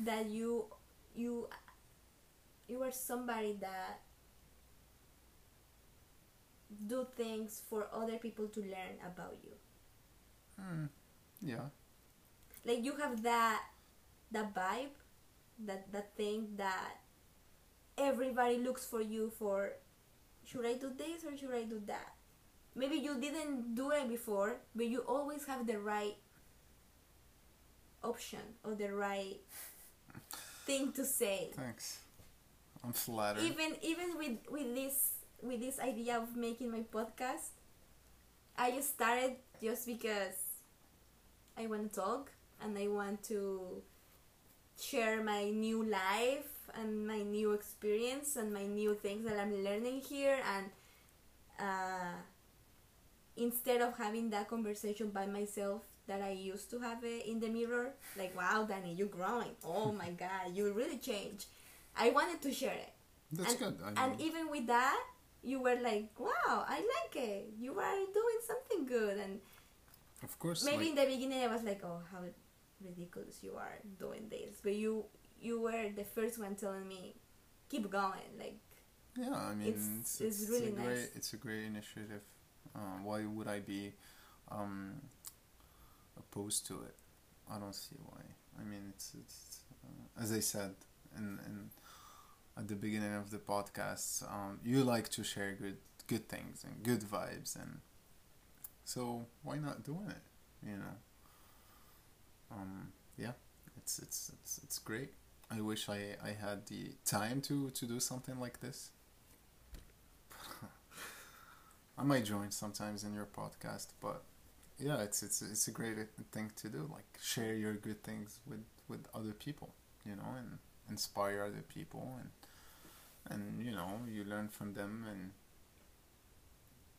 that you you you are somebody that do things for other people to learn about you. Mm, yeah, like you have that that vibe that that thing that everybody looks for you for should i do this or should i do that? Maybe you didn't do it before but you always have the right option or the right thing to say thanks. I'm flattered. even even with with this with this idea of making my podcast i just started just because i want to talk and i want to share my new life and my new experience and my new things that i'm learning here and uh, instead of having that conversation by myself that I used to have it in the mirror, like wow, Danny, you're growing. Oh my God, you really changed. I wanted to share it, That's and, good. I mean, and even with that, you were like, wow, I like it. You are doing something good, and of course, maybe like, in the beginning I was like, oh, how ridiculous you are doing this, but you you were the first one telling me, keep going, like Yeah, I mean, It's- it's, it's it's, really a great, nice. it's a great initiative. Uh, why would I be um, opposed to it? I don't see why. I mean, it's it's uh, as I said in, in at the beginning of the podcast. Um, you like to share good good things and good vibes, and so why not doing it? You know. Um, yeah, it's it's it's it's great. I wish I, I had the time to, to do something like this. I might join sometimes in your podcast, but yeah, it's it's it's a great thing to do. Like share your good things with, with other people, you know, and inspire other people, and and you know you learn from them, and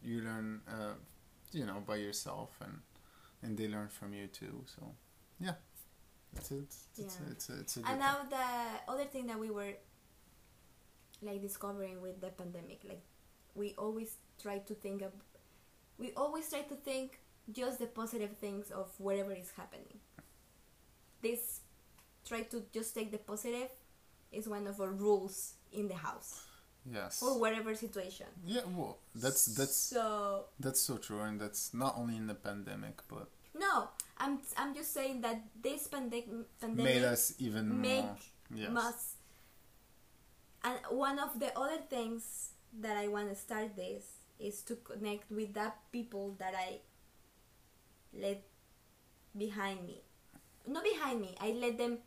you learn, uh, you know, by yourself, and and they learn from you too. So yeah, it's it's it's Yeah. it's, it's, it's a and thing. now the other thing that we were like discovering with the pandemic like we always try to think of we always try to think just the positive things of whatever is happening this try to just take the positive is one of our rules in the house Yes. for whatever situation. Yeah, well, that's that's so that's so true, and that's not only in the pandemic, but no. I'm I'm just saying that this pandemic pandemic made us even make more. Yes. must. And one of the other things that I want to start this is to connect with that people that I let behind me. Not behind me. I let them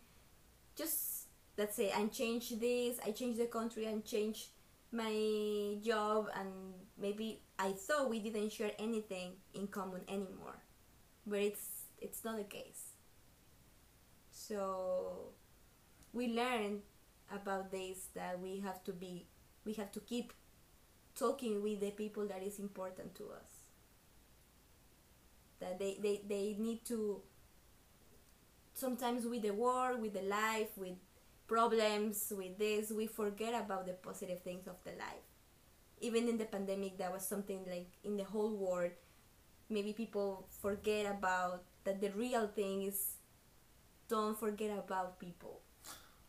just let's say I change this, I change the country and change my job and maybe I thought we didn't share anything in common anymore. But it's it's not the case. So we learn about this that we have to be we have to keep talking with the people that is important to us that they, they, they need to sometimes with the work with the life with problems with this we forget about the positive things of the life. Even in the pandemic that was something like in the whole world maybe people forget about that the real thing is don't forget about people.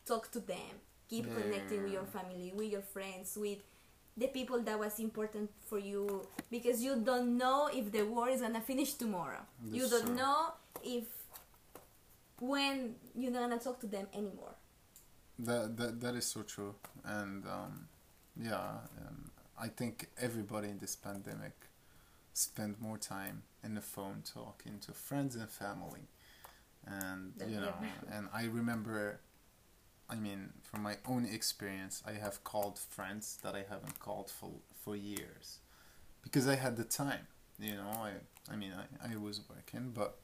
Talk to them. Keep Yeah. connecting with your family with your friends with the people that was important for you because you don't know if the war is gonna finish tomorrow. You don't true. know if when you're not gonna talk to them anymore. That that that is so true, and um, yeah, um, I think everybody in this pandemic spent more time in the phone talking to friends and family, and you know, and I remember, I mean, from my own experience, I have called friends that I haven't called for for years, because I had the time. You know, I I mean, I, I was working, but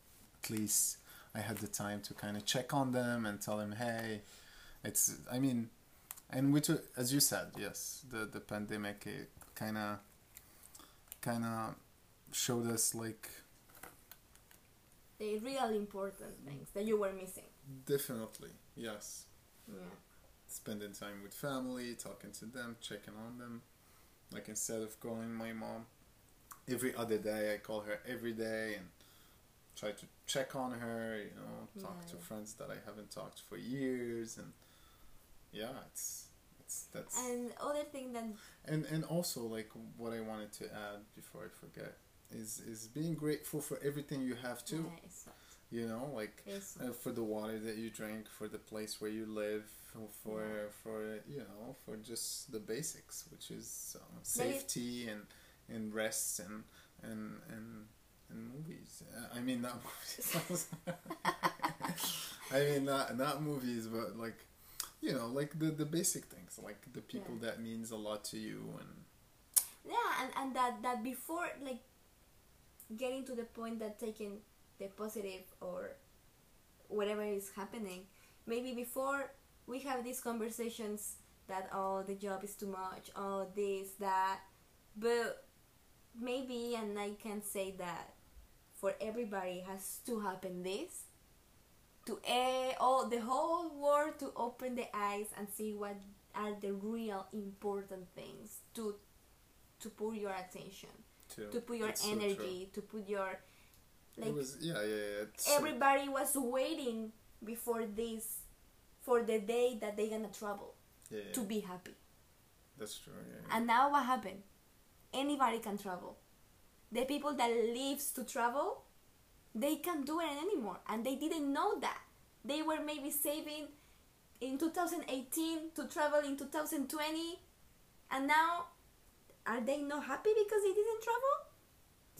at least I had the time to kind of check on them and tell them, hey, it's i mean and which as you said yes the the pandemic it kind of kind of showed us like the real important things that you were missing definitely yes yeah. Spending time with family talking to them checking on them. Like instead of calling my mom every other day i call her every day and try to check on her you know talk Yeah, to friends that i haven't talked for years and yeah it's it's that's and other thing that and and also like what I wanted to add before I forget is is being grateful for everything you have too. yeah, You know, like uh, for the water that you drink, for the place where you live, for for, for you know for just the basics, which is um, safety and and rest and and and and movies. Uh, I mean not movies. I mean not not movies, but like you know like the the basic things, like the people Yeah. that means a lot to you and yeah and, and that that before like getting to the point that taking the positive or whatever is happening. Maybe before we have these conversations that oh the job is too much oh this that. But maybe and i can say that for everybody has to happen this to eh, all the whole world to open the eyes and see what are the real important things to to put your attention too. to put your It's so energy to put your like it was yeah yeah yeah. It's so- everybody was waiting before this for the day that they're gonna travel yeah, yeah, to be happy that's true. Yeah, yeah. and now what happened anybody can travel the people that lives to travel they can't do it anymore and they didn't know that they were maybe saving in 2018 to travel in 2020 and now are they not happy because they didn't travel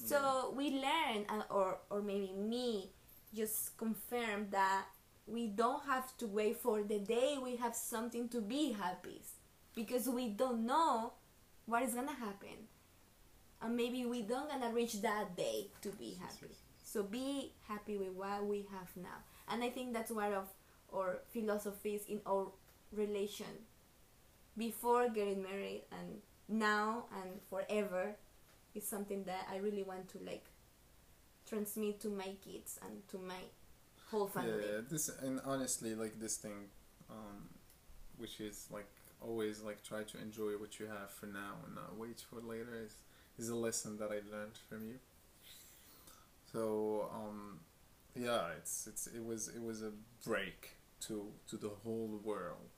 so we learn uh, or or maybe me just confirm that we don't have to wait for the day we have something to be happy. Because we don't know what is gonna happen. And maybe we don't gonna reach that day to be happy. so be happy with what we have now. And i think that's one of our philosophies in our relation. Before getting married and now and forever is something that i really want to like transmit to my kids and to my whole family Yeah, this and honestly, like this thing, um, which is like always like try to enjoy what you have for now and not wait for later is is a lesson that I learned from you. So um, yeah, it's it's it was it was a break to to the whole world.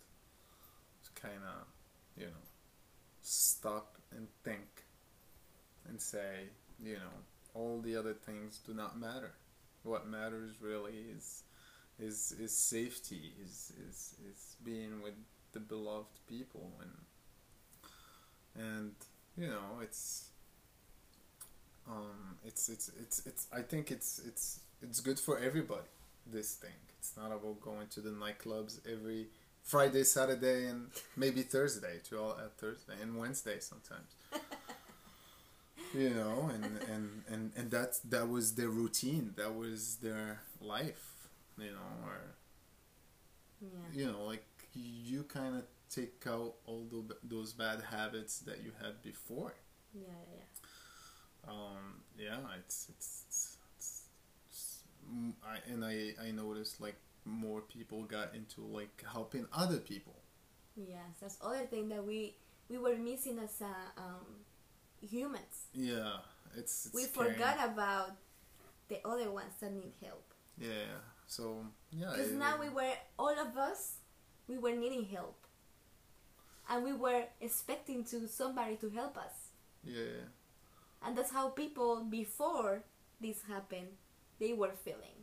It's kind of you know stop and think and say, you know, all the other things do not matter. What matters really is is is safety, is is is being with the beloved people and and you know it's um it's it's it's it's I think it's it's it's good for everybody this thing. It's not about going to the nightclubs every Friday, Saturday, and maybe Thursday to all at Thursday and Wednesday sometimes. you know, and and and and that that was their routine. That was their life. You know, or Yeah. you know, like you kind of take out all the, those bad habits that you had before. Yeah, yeah, yeah. Um, yeah, it's it's, it's, it's, it's mm, I and I I noticed like more people got into like helping other people. Yes, that's other thing that we we were missing as uh, um, humans. Yeah, it's, it's we forgot about the other ones that need help. Yeah, so yeah. Because now we were all of us, we were needing help, and we were expecting to somebody to help us. yeah And that's how people before this happened, they were feeling.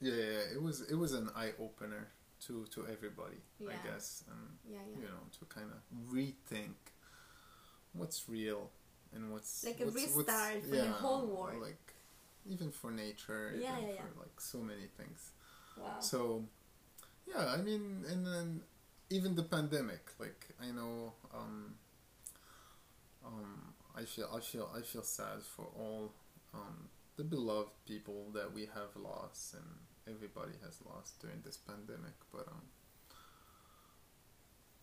yeah yeah it was it was an eye opener to to everybody I guess and Yeah, yeah. you know to kind of rethink what's real and what's Like a what's, restart for the whole world. like even for nature Yeah, even yeah, for yeah. like so many things Wow. so yeah i mean and then even the pandemic like i know um um i feel i feel i feel sad for all um the beloved people that we have lost and everybody has lost during this pandemic but um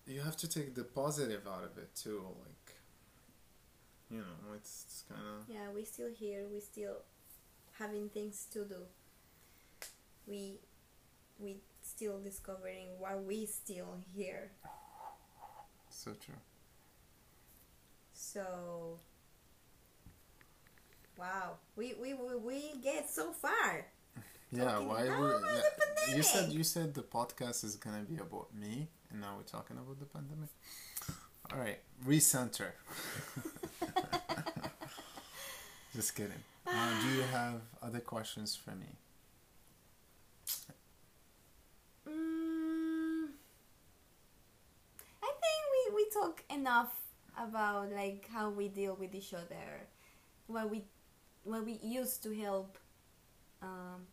you have to take the positive out of it too like you know it's, it's kind of yeah, we still here. We still having things to do. We we still discovering why we still here. so true So wow, we we we, we get so far. Yeah, why would yeah, you said you said the podcast is gonna be about me, and now we're talking about the pandemic. All right, recenter. Just kidding. Uh, do you have other questions for me? Mm, I think we, we talk enough about like how we deal with each other, what we what we use to help um,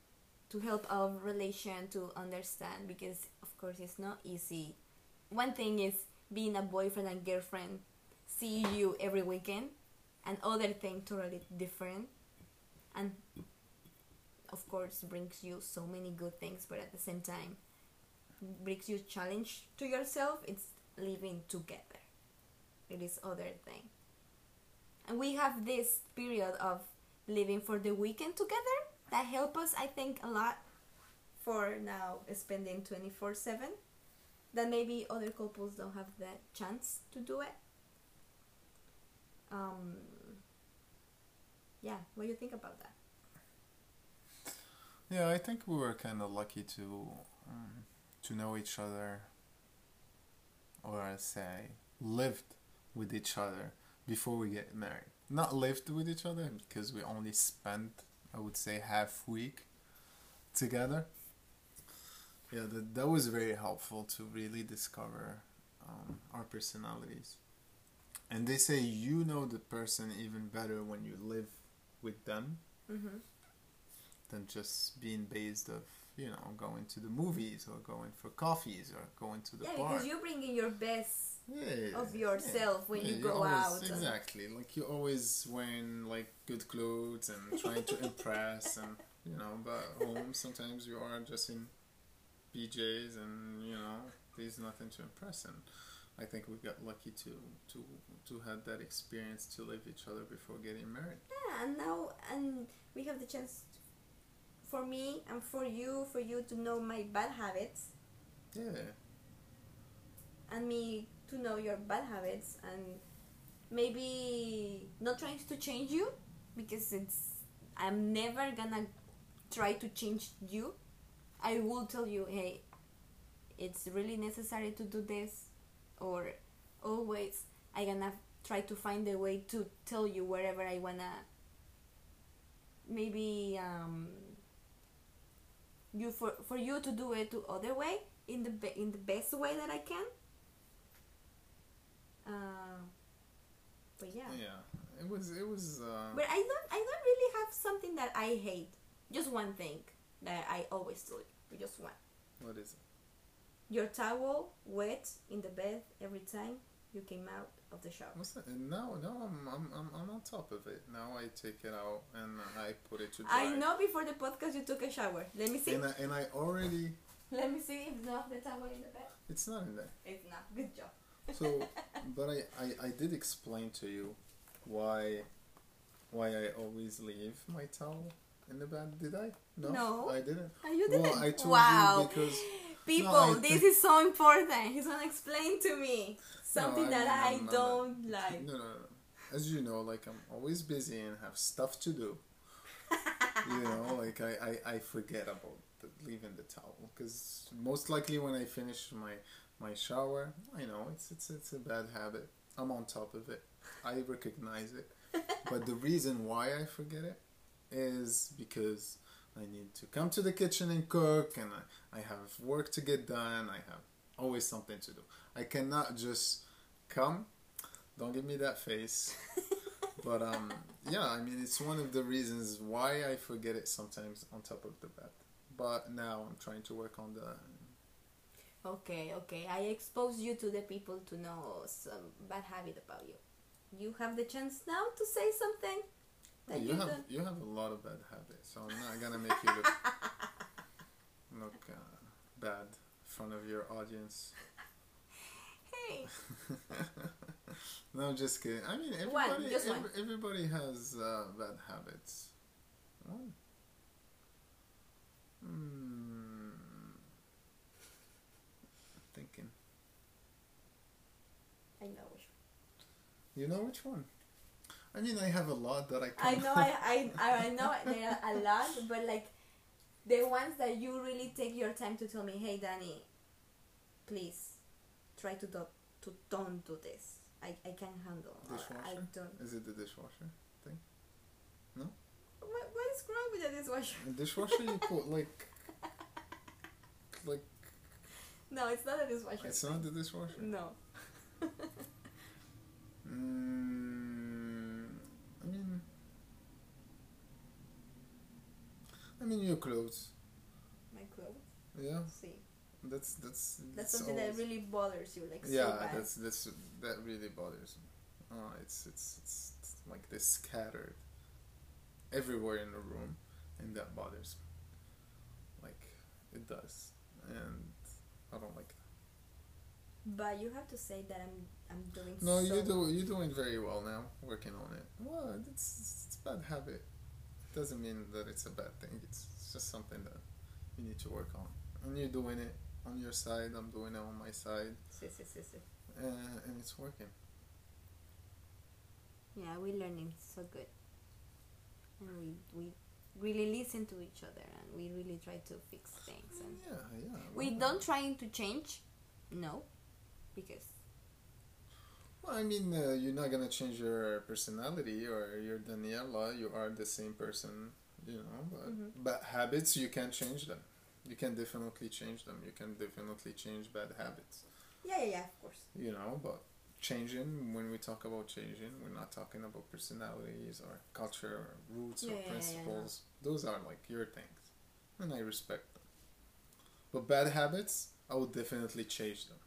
to help our relation to understand because of course it's not easy. One thing is being a boyfriend and girlfriend, see you every weekend, and other thing totally different, and of course brings you so many good things, but at the same time brings you challenge to yourself. It's living together. It is other thing, and we have this period of living for the weekend together that help us i think a lot for now spending 24 7 that maybe other couples don't have the chance to do it um yeah what do you think about that Yeah, I think we were kind of lucky to um, to know each other, or I say lived with each other before we get married. Not lived with each other because we only spent, I would say, half week together. Yeah, that that was very helpful to really discover um, our personalities. And they say you know the person even better when you live with them mm-hmm. than just being based of you know going to the movies or going for coffees or going to the yeah bar. because you bring in your best yeah, of yourself when you you're go always- out Exactly, like you're always wearing like good clothes and trying to impress, and you know, but home sometimes you are just in PJs and you know there's nothing to impress. And I think we got lucky to to to have that experience to live each other before getting married. Yeah, and now and we have the chance for me and for you for you to know my bad habits Yeah, and me to know your bad habits and maybe not trying to change you because it's I'm never gonna try to change you. I will tell you, hey, it's really necessary to do this or always I gonna try to find a way to tell you wherever I wanna. Maybe um, you for for you to do it to other way in the be- in the best way that I can. Uh, but yeah. Yeah, it was it was. Uh, But I don't I don't really have something that I hate. Just one thing that I always do. Just one. what is it? Your towel wet in the bed every time you came out of the shower. That? Uh, now, now I'm, I'm, I'm, I'm on top of it. Now I take it out and I put it to dry. I know before the podcast you took a shower. Let me see. And I, and I already, Let me see if not the towel in the bed. it's not in there. It's not. Good job. So, but I, I, I did explain to you why, why I always leave my towel in the bed. Did I? No, No. I didn't. Oh, you didn't. Well, I told wow. you because People, I this is so important. He's gonna explain to me something I that I not- don't like. no, no, no. As you know, like I'm always busy and have stuff to do. you know, like I, I, I forget about the, leaving the towel because most likely when I finish my my shower, I know it's it's it's a bad habit. I'm on top of it. I recognize it. but the reason why I forget it is because I need to come to the kitchen and cook and I, I have work to get done. I have always something to do. I cannot just come. Don't give me that face. but um yeah, I mean it's one of the reasons why I forget it sometimes on top of the bed. But now I'm trying to work on the Okay, okay. I expose you to the people to know some bad habit about you. You have the chance now to say something that you you have don't. you have a lot of bad habits, so I'm not gonna make you look look uh, bad in front of your audience. Hey, no, just kidding. I mean, One, everybody one. every- everybody has uh, bad habits. One. Hmm. Thinking. I know which. One. You know which one? I mean, I have a lot that I I can. know. I, I I I know there are a lot, but like the ones that you really take your time to tell me, hey, Danny, please try to do to don't do this. I I can't handle. or I Dishwasher? don't. Is it the dishwasher? Thing? No. What, what is wrong with the dishwasher? The dishwasher you put like, like No, it's not a dishwasher. it's not the dishwasher. No. Mm, I mean, I mean your clothes. My clothes. Yeah, See, that's that's that's something that really bothers you, like yeah, so bad. that's that's that really bothers me. Oh, it's, it's it's it's like this scattered everywhere in the room, and that bothers me. Like it does, and I don't like that. But you have to say that I'm I'm doing. No, so you do you're doing very well now, working on it. Well, it's it's a bad habit. Doesn't mean that it's a bad thing. It's, it's just something that you need to work on, and you're doing it on your side. I'm doing it on my side, Si, si, si, si. uh, and it's working. Yeah, we're learning so good, and we we really listen to each other, and we really try to fix things, and Yeah, yeah. we don't trying to change, no, because Well, I mean, uh, you're not gonna change your personality or your Daniela. You are the same person, you know. But Mhm. bad habits, you can change them. You can definitely change them. You can definitely change bad habits. yeah, yeah, yeah, of course. You know, but changing when we talk about changing, we're not talking about personalities or culture or roots Yeah, or yeah, yeah, yeah, principles. Those are like your things, and I respect them. But bad habits, I would definitely change them.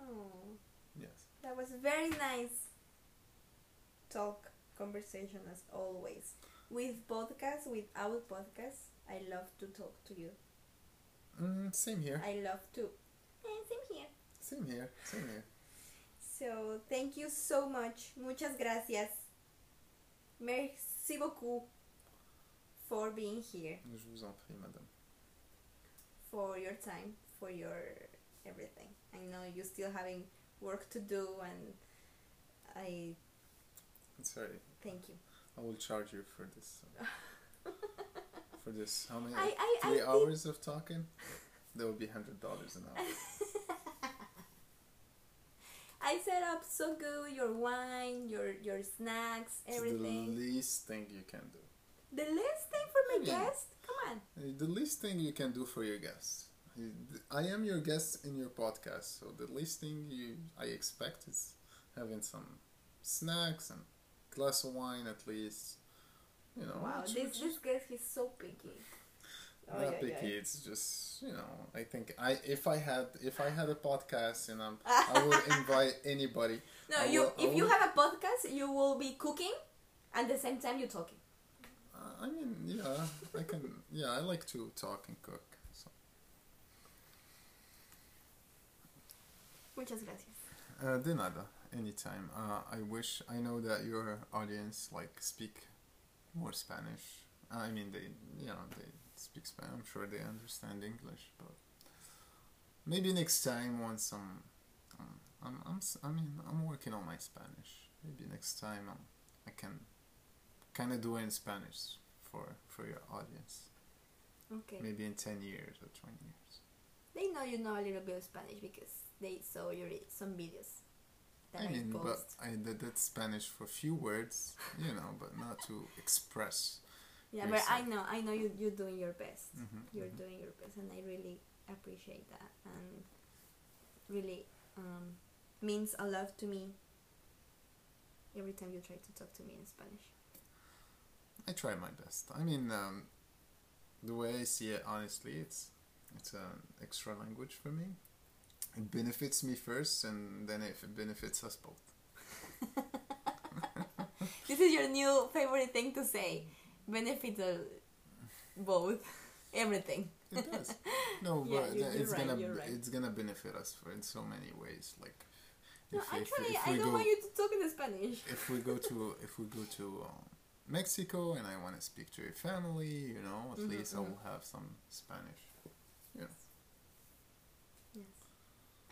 Oh, Yes. That was very nice. Talk conversation as always. With podcasts, with our podcast, I love to talk to you. Mm, same here. I love to. Eh, same here. Same here. Same here. So thank you so much. Muchas gracias. Merci beaucoup for being here, Je vous en prie, madame. for your time, for your everything. I know you're still having work to do, and I Sorry, thank you. I will charge you for this. for this, how many? I I, I Three think- hours of talking? That would be hundred dollars an hour. I set up so good your wine, your your snacks, It's everything. the least thing you can do. The least thing for my I mean- guest? Come on. The least thing you can do for your guests. I am your guest in your podcast, so the least thing you I expect is having some snacks and glass of wine at least. You know, Wow, which- this this guest is so picky. Oh, not yeah, picky. yeah. It's just you know. I think I if I had if I had a podcast and I'm I would invite anybody. No, I you will- if you have a podcast, you will be cooking, at the same time you're talking. Uh, I mean, yeah, I can. Yeah, I like to talk and cook. So. Muchas gracias. Uh, de nada, anytime. Uh, I wish I know that your audience like speak more Spanish. I mean, they you know they speak Spanish. I'm sure they understand English, but maybe next time once I'm, um, I'm, I'm I mean I'm working on my Spanish. Maybe next time um, I can kind of do it in Spanish for for your audience. Okay. Maybe in ten years or twenty years. They know you know a little bit of Spanish because they saw your some videos that I, I mean, but. I did that Spanish for a few words, you know, but not to express. yeah, but I know I know you you're doing your best. Mhm, You're mhm. doing your best, and I really appreciate that, and really um, means a lot to me. Every time you try to talk to me in Spanish. I try my best. I mean, um, the way I see it, honestly, it's it's an extra language for me. It benefits me first, and then if it benefits us both. This is your new favorite thing to say. Benefit uh, both, everything. It does. No, Yeah, but you- th- you're it's right, gonna right. it's gonna benefit us for in so many ways. Like, No, if, if, actually, if I we don't go want you to talk in Spanish. if we go to if we go to um, Mexico and I want to speak to your family, you know, at Mhm, least I mhm. will have some Spanish. Yes.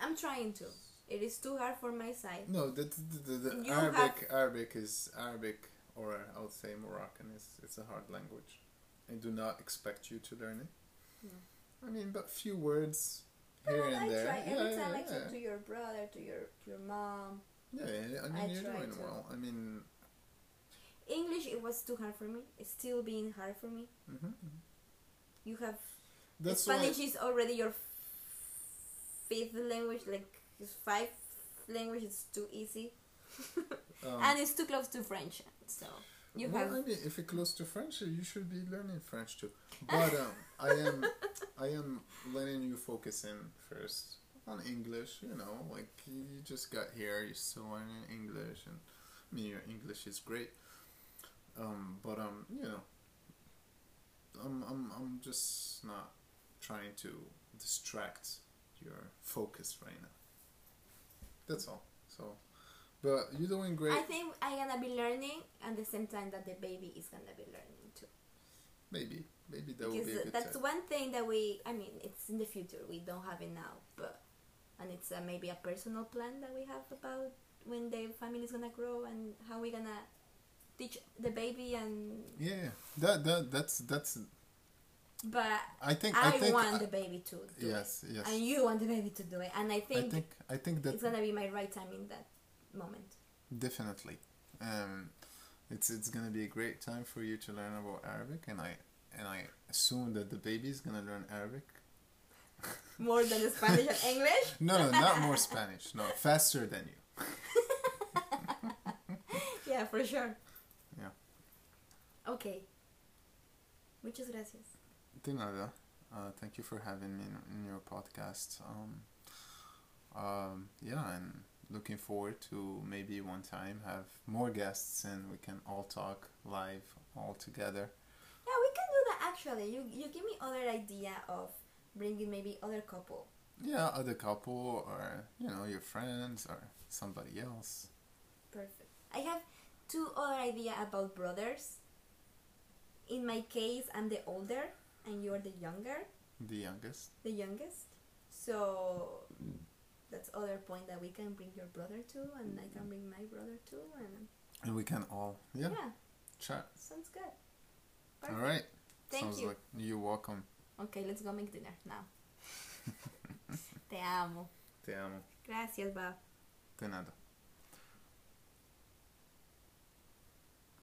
I'm trying to. It is too hard for my side. No, the the, the, the Arabic Arabic is Arabic, or I would say Moroccan is it's a hard language. I do not expect you to learn it. No. I mean, but few words here I and there. try yeah, every yeah, time I yeah. talk to your brother, to your your mom. Yeah, yeah, I mean, I you're doing to. well. I mean, English it was too hard for me. It's still being hard for me. mhm. You have that's why. Spanish is already your fifth language, like it's five language is too easy, Um, and it's too close to French. So you well, have I mean, if you're close to French, you should be learning French too. But um, I am, I am letting you focus in first on English. You know, like you just got here, you're still learning English, and I mean your English is great. Um, but um, you know, I'm I'm I'm just not trying to distract your focus right now. That's all. So, but you're doing great. I think I'm gonna be learning at the same time that the baby is gonna be learning too. Maybe, maybe that because be a good that's time. one thing that we i mean it's in the future we don't have it now but and it's uh, maybe a personal plan that we have about when the family is gonna grow and how we're gonna teach the baby and Yeah, yeah. that that that's that's. But I think i, I think want I- the baby to do yes, it yes. and you want the baby to do it and i think, I think I think that it's gonna be my right time in that moment definitely. Um, it's it's gonna be a great time for you to learn about Arabic, and I and I assume that the baby is gonna learn Arabic. more than the spanish and english No, no, not more Spanish. No, faster than you. yeah for sure Yeah. okay muchas gracias De nada. Uh, thank you for having me in, in your podcast. Um, um, yeah, and looking forward to maybe one time have more guests and we can all talk live all together. Yeah, we can do that actually. You you give me other idea of bringing maybe other couple. Yeah, other couple or you know your friends or somebody else. Perfect. I have two other idea about brothers. In my case, I'm the older and you're the younger, The youngest. the youngest. So that's other point that we can bring your brother to, and I can bring my brother too, and And we can all yeah, yeah, chat. sounds good. All Perfect. right. Thank Sounds you. like you're welcome. Okay, let's go make dinner now. Te amo. Te amo. Gracias, Bob. de nada.